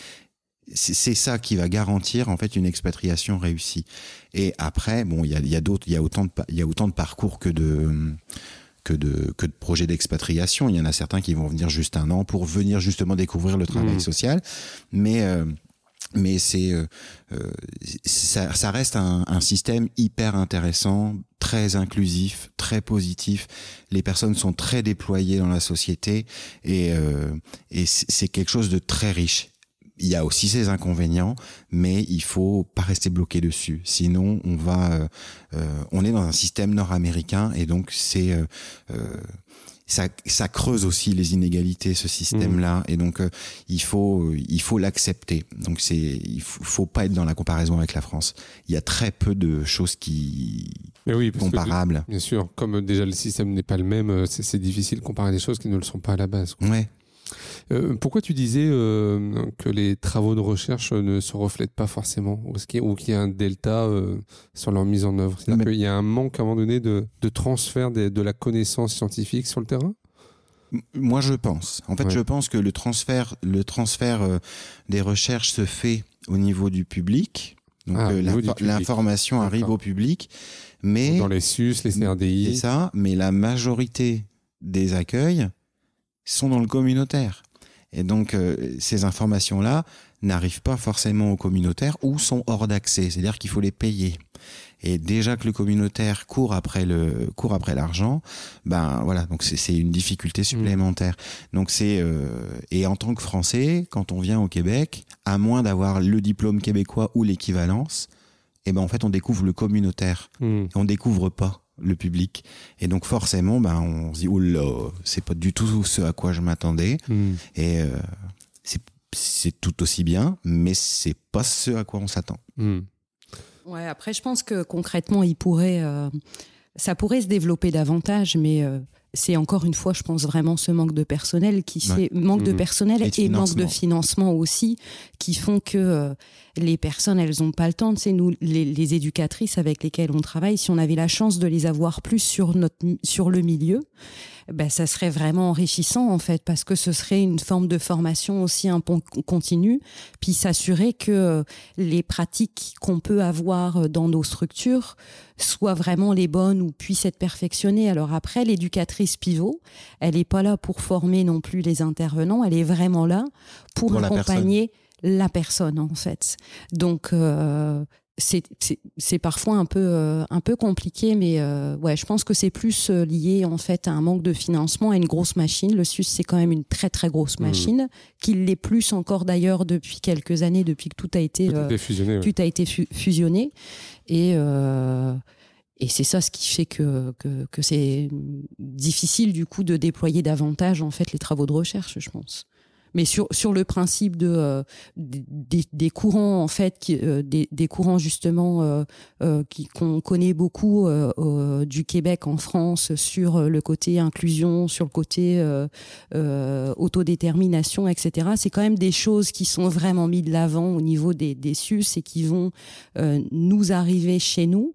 c'est ça qui va garantir en fait une expatriation réussie. Et après, bon, il y a, y a d'autres, il y a autant de, il y a autant de parcours que de que de que de projets d'expatriation. Il y en a certains qui vont venir juste un an pour venir justement découvrir le travail mmh. social, mais euh, mais c'est euh, euh, ça, ça, reste un, un, système hyper intéressant, très inclusif, très positif. Les personnes sont très déployées dans la société et, et c'est quelque chose de très riche il y a aussi ses inconvénients, mais il faut pas rester bloqué dessus. Sinon, on va, euh, euh, on est dans un système nord-américain et donc c'est euh, ça, ça, creuse aussi les inégalités, ce système-là, mmh. et donc il faut il faut l'accepter. Donc c'est il faut, faut, pas être dans la comparaison avec la France. Il y a très peu de choses qui Mais oui, comparables. bien sûr, comme déjà le système n'est pas le même, c'est difficile de comparer des choses qui ne le sont pas à la base. Quoi. Ouais. Euh, pourquoi tu disais euh, que les travaux de recherche ne se reflètent pas forcément ou qu'il y a un delta euh, sur leur mise en œuvre? C'est-à-dire qu'il y a un manque à un moment donné de, transfert de, la connaissance scientifique sur le terrain? Moi, je pense. En fait, je pense que le transfert, le transfert des recherches se fait au niveau du public. Donc ah, l'information arrive au public, mais dans les SUS, les CRDI, c'est ça. Mais la majorité des accueils sont dans le communautaire. Et donc, euh, ces informations-là n'arrivent pas forcément au communautaire ou sont hors d'accès, c'est-à-dire qu'il faut les payer. Et déjà que le communautaire court après le court après l'argent, ben voilà, donc c'est une difficulté mmh. supplémentaire. Donc c'est euh, et en tant que Français, quand on vient au Québec, à moins d'avoir le diplôme québécois ou l'équivalence, et eh ben en fait on découvre le communautaire, mmh. on découvre pas le public. Et donc forcément, ben, on se dit, oula, c'est pas du tout ce à quoi je m'attendais. Hmm. Et euh, c'est tout aussi bien, mais c'est pas ce à quoi on s'attend. Hmm. Ouais, après, je pense que concrètement, il pourrait, euh, ça pourrait se développer davantage, mais euh, c'est encore une fois, je pense vraiment ce manque de personnel qui Ouais. c'est manque de Mhm. personnel Et manque de financement. aussi, qui font que euh, les personnes, elles ont pas le temps. Tu sais, nous, les, les éducatrices avec lesquelles on travaille, si on avait la chance de les avoir plus sur notre sur le milieu, ben ça serait vraiment enrichissant en fait, parce que ce serait une forme de formation aussi un peu continue, puis s'assurer que euh, les pratiques qu'on peut avoir euh, dans nos structures soient vraiment les bonnes ou puissent être perfectionnées. Alors après, l'éducatrice pivot, elle n'est pas là pour former non plus les intervenants, elle est vraiment là pour, Pour la accompagner la personne en fait. Donc euh, c'est parfois un peu euh, un peu compliqué, mais euh, ouais, je pense que c'est plus euh, lié en fait à un manque de financement, à une grosse machine. Le SUS c'est quand même une très très grosse Mhm. machine, qu'il l'est plus encore d'ailleurs depuis quelques années, depuis que tout a été Tout ouais. a été fu- fusionné et et c'est ça ce qui fait que, que, que c'est difficile du coup de déployer davantage en fait les travaux de recherche, je pense. Mais sur, sur le principe de euh, des, des courants en fait, qui, euh, des, des courants justement euh, euh, qu'on connaît beaucoup euh, du Québec en France sur euh, le côté inclusion, sur le côté autodétermination, etc. C'est quand même des choses qui sont vraiment mises de l'avant au niveau des, des SUS et qui vont nous arriver chez nous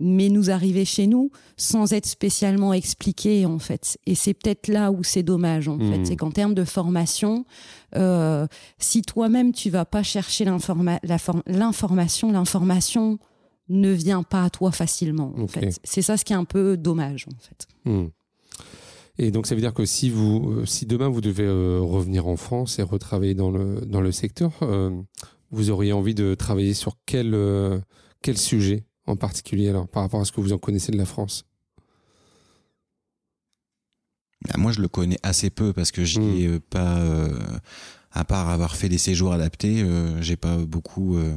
mais nous arriver chez nous sans être spécialement expliqué en fait. Et c'est peut-être là où c'est dommage en fait, c'est qu'en termes de formation, euh, si toi-même tu vas pas chercher l'information, l'information ne vient pas à toi facilement. En fait, c'est ça ce qui est un peu dommage en fait. Hmm. Et donc ça veut dire que si vous, euh, si demain vous devez euh, revenir en France et retravailler dans le dans le secteur, euh, vous auriez envie de travailler sur quel quel sujet? En particulier alors par rapport à ce que vous en connaissez de la France? Bah, Moi, je le connais assez peu parce que j'y Mm. ai euh, pas, euh, à part avoir fait des séjours adaptés, euh, j'ai pas beaucoup. euh,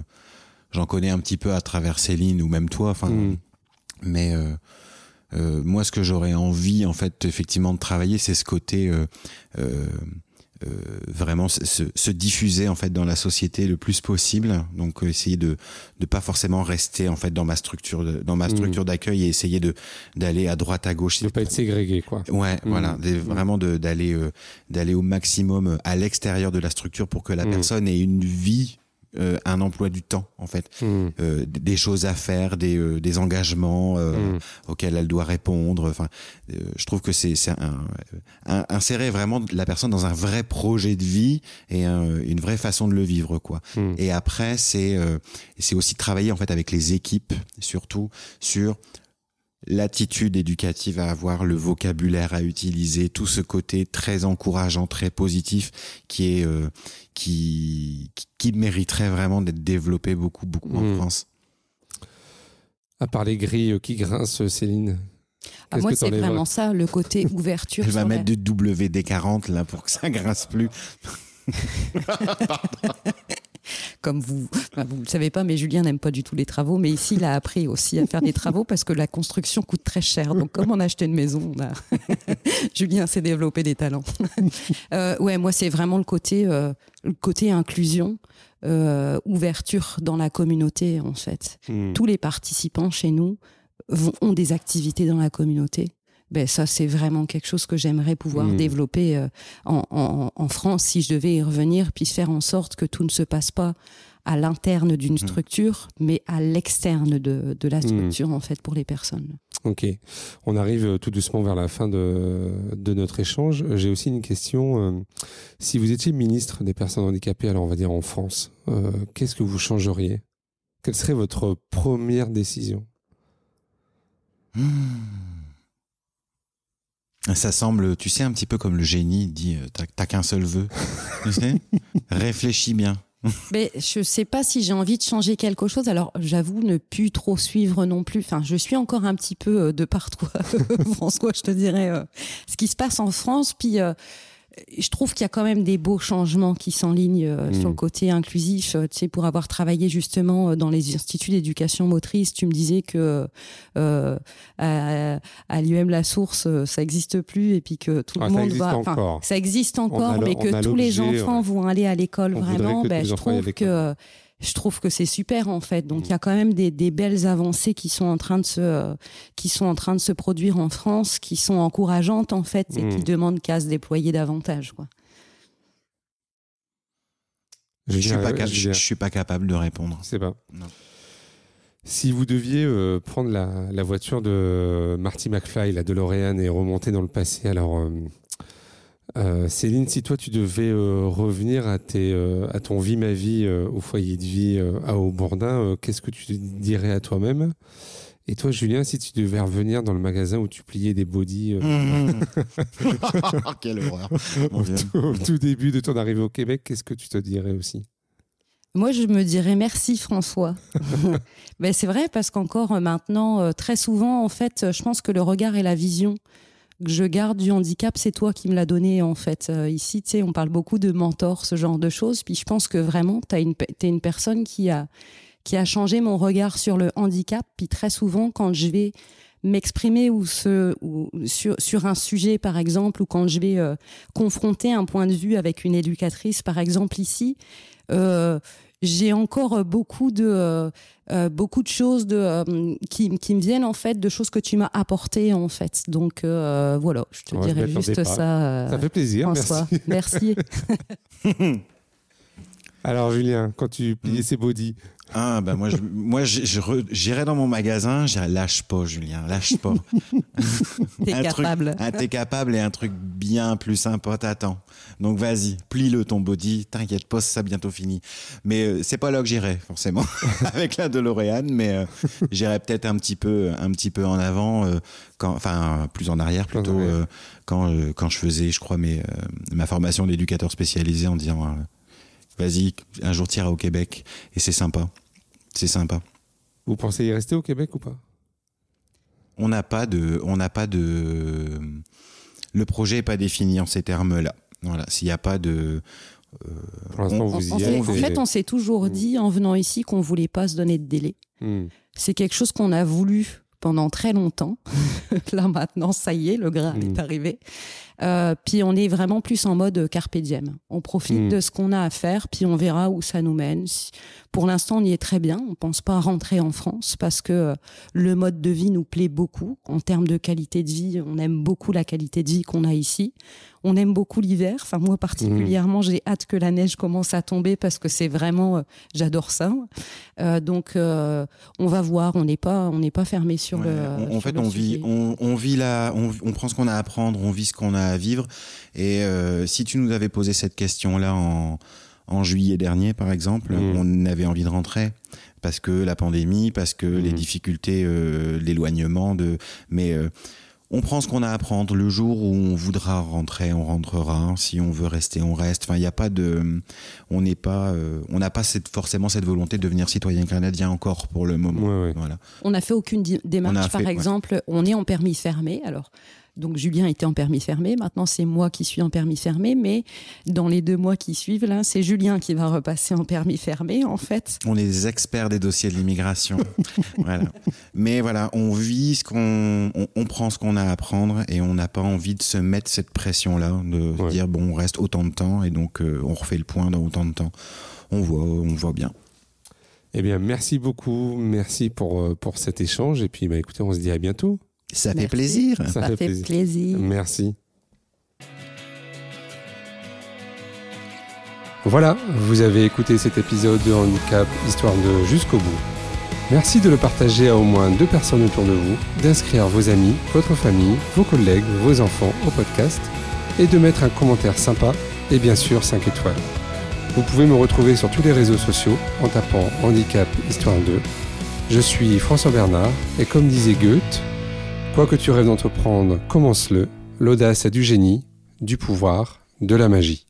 J'en connais un petit peu à travers Céline ou même toi. Enfin, Mm. mais moi, ce que j'aurais envie, en fait, effectivement, de travailler, c'est ce côté vraiment se, se- se diffuser en fait dans la société le plus possible. Donc, euh, essayer de de pas forcément rester en fait dans ma structure de- dans ma Mm. structure d'accueil et essayer de d'aller à droite à gauche. De pas être ségrégué quoi. Ouais, Mm. voilà, des- vraiment de- d'aller euh, d'aller au maximum euh, à l'extérieur de la structure pour que la Mm. personne ait une vie, euh, un emploi du temps en fait, Hmm. Euh, des choses à faire, des euh, des engagements euh, Hmm. auxquels elle doit répondre. Enfin, euh, je trouve que c'est c'est un, un- insérer vraiment la personne dans un vrai projet de vie et un- une vraie façon de le vivre quoi. Hmm. Et après, c'est euh, c'est aussi travailler en fait avec les équipes, surtout sur l'attitude éducative à avoir, le vocabulaire à utiliser, tout ce côté très encourageant, très positif, qui est euh, qui, mériterait vraiment d'être développé beaucoup beaucoup en Mm. France. À part les grilles qui grincent, Céline. Ah, moi, c'est vraiment ça, le côté ouverture. Elle va sur la- mettre du WD-40 là pour que ça grince plus. comme vous, enfin, vous le savez pas, mais Julien n'aime pas du tout les travaux, mais ici il a appris aussi à faire des travaux parce que la construction coûte très cher. Donc comme on a acheté une maison, on a... Julien s'est développé des talents. Euh, ouais, moi c'est vraiment le côté, euh, le côté inclusion, euh, ouverture dans la communauté en fait. Hmm. Tous les participants chez nous vont- ont des activités dans la communauté. Ben ça, c'est vraiment quelque chose que j'aimerais pouvoir Mm. développer euh, en, en- en France si je devais y revenir, puis faire en sorte que tout ne se passe pas à l'interne d'une structure, mais à l'externe de, de la structure, en fait, pour les personnes. Ok. On arrive euh, tout doucement vers la fin de, de notre échange. J'ai aussi une question. euh, Si vous étiez ministre des personnes handicapées, alors on va dire en France, euh, qu'est-ce que vous changeriez? Quelle serait votre première décision? Ça semble, tu sais, un petit peu comme le génie dit, euh, t'as- qu'un seul vœu. tu sais? Réfléchis bien. Mais je sais pas si j'ai envie de changer quelque chose. Alors, j'avoue ne plus trop suivre non plus. Enfin, je suis encore un petit peu euh, de par toi, François, je te dirais, euh, ce qui se passe en France. Puis, euh, je trouve qu'il y a quand même des beaux changements qui s'enlignent euh, sur Mm. le côté inclusif. Euh, Tu sais, pour avoir travaillé justement euh, dans les instituts d'éducation motrice, tu me disais que euh, à, à l'UM La Source, euh, ça existe plus et puis que tout Ah, le ça monde va. enfin, encore. ça existe encore, mais a que tous les enfants ouais. vont aller à l'école vraiment. Ben, je trouve que je trouve que c'est super en fait. Donc Mm. il y a quand même des, des belles avancées qui sont en train de se euh, qui sont en train de se produire en France, qui sont encourageantes en fait et qui demandent qu'à se déployer davantage. Quoi. Je suis euh, cap- je suis pas capable de répondre. je sais pas. Non. Si vous deviez euh, prendre la, la voiture de Marty McFly, la DeLorean, et remonter dans le passé, alors euh, euh, Céline, si toi tu devais euh, revenir à, tes, euh, à ton vie ma vie euh, au foyer de vie euh, à Aubourdin, euh, qu'est-ce que tu te dirais à toi-même? Et toi, Julien, si tu devais revenir dans le magasin où tu pliais des bodys euh, Quelle horreur. Au, tout, au tout début de ton arrivée au Québec, qu'est-ce que tu te dirais aussi? Moi, je me dirais merci François. ben, c'est vrai parce qu'encore maintenant, très souvent, en fait, je pense que le regard et la vision je garde du handicap, c'est toi qui me l'as donné en fait. Euh, ici, tu sais, on parle beaucoup de mentor, ce genre de choses. Puis je pense que vraiment, tu es une personne qui a, qui a changé mon regard sur le handicap. Puis très souvent, quand je vais m'exprimer ou, sur un sujet, par exemple, ou quand je vais euh, confronter un point de vue avec une éducatrice, par exemple ici, euh, j'ai encore beaucoup de euh, euh, beaucoup de choses de, euh, qui, qui me viennent en fait de choses que tu m'as apportées en fait. Donc euh, voilà, je te Ouais, dirais juste ça. euh, Ça fait plaisir, François, merci. merci. Alors Julien, quand tu pliais ces bodys, Ah, bah moi, je, moi je- je re- j'irais dans mon magasin, je dirais, lâche pas, Julien, lâche pas. T'es Un truc- capable. Ah, t'es capable et un truc bien plus sympa t'attend. Donc vas-y, plie-le ton body, t'inquiète pas, ça bientôt fini. Mais euh, c'est pas là que j'irai forcément avec la DeLorean, mais euh, j'irai peut-être un petit peu, un petit peu en avant, euh, quand, enfin plus en arrière plutôt, arrière. euh, quand euh, quand je faisais, je crois, mes, euh, ma formation d'éducateur spécialisé en disant, euh, vas-y, un jour t'iras au Québec et c'est sympa, c'est sympa. vous pensez y rester au Québec ou pas? On n'a pas de, on n'a pas de, le projet est pas défini en ces termes-là. Voilà, s'il n'y a pas de, Pour l'instant, On- vous y s'est- êtes. en fait, on s'est toujours Mm. dit en venant ici qu'on voulait pas se donner de délai. Hmm. C'est quelque chose qu'on a voulu pendant très longtemps. Là maintenant, ça y est, le grain Mm. est arrivé. Euh, puis on est vraiment plus en mode carpe diem. On profite Mm. de ce qu'on a à faire, puis on verra où ça nous mène. Pour l'instant, on y est très bien. On pense pas rentrer en France parce que euh, le mode de vie nous plaît beaucoup. En termes de qualité de vie, on aime beaucoup la qualité de vie qu'on a ici. On aime beaucoup l'hiver. Enfin, moi particulièrement, j'ai hâte que la neige commence à tomber parce que c'est vraiment, euh, j'adore ça. Euh, donc, euh, on va voir. On n'est pas, on n'est pas fermé sur Ouais, le. on- en sur fait, le on vit, on vit là, on, on prend ce qu'on a à apprendre, on vit ce qu'on a à vivre. Et euh, si tu nous avais posé cette question-là en, en juillet dernier, par exemple, Mm. on avait envie de rentrer parce que la pandémie, parce que les Mm. difficultés, euh, l'éloignement de. Mais euh, on prend ce qu'on a à apprendre. Le jour où on voudra rentrer, on rentrera. Si on veut rester, on reste. Enfin, il n'y a pas de. On n'est pas. euh, on n'a pas cette, forcément cette volonté de devenir citoyen canadien encore pour le moment. Ouais, ouais. Voilà. On n'a fait aucune démarche. Par fait, ouais. exemple, on est en permis fermé. Alors, donc Julien était en permis fermé. Maintenant, c'est moi qui suis en permis fermé. Mais dans les deux mois qui suivent, là, c'est Julien qui va repasser en permis fermé, en fait. On est des experts des dossiers de l'immigration. voilà. Mais voilà, on vit ce qu'on, on, on prend ce qu'on a à apprendre et on n'a pas envie de se mettre cette pression-là, de Ouais. dire bon, on reste autant de temps et donc euh, on refait le point dans autant de temps. On voit, on voit bien. Eh bien, merci beaucoup. Merci pour, euh, pour cet échange. Et puis, bah, écoutez, on se dit à bientôt. Ça fait plaisir. Ça, Ça fait, fait plaisir. plaisir. Merci. Voilà, vous avez écouté cet épisode de Handicap Histoire de jusqu'au bout. Merci de le partager à au moins deux personnes autour de vous, d'inscrire vos amis, votre famille, vos collègues, vos enfants au podcast et de mettre un commentaire sympa et bien sûr 5 étoiles. Vous pouvez me retrouver sur tous les réseaux sociaux en tapant Handicap Histoire 2. Je suis François Bernard et comme disait Goethe, Quoi que tu rêves d'entreprendre, commence-le. L'audace a du génie, du pouvoir, de la magie.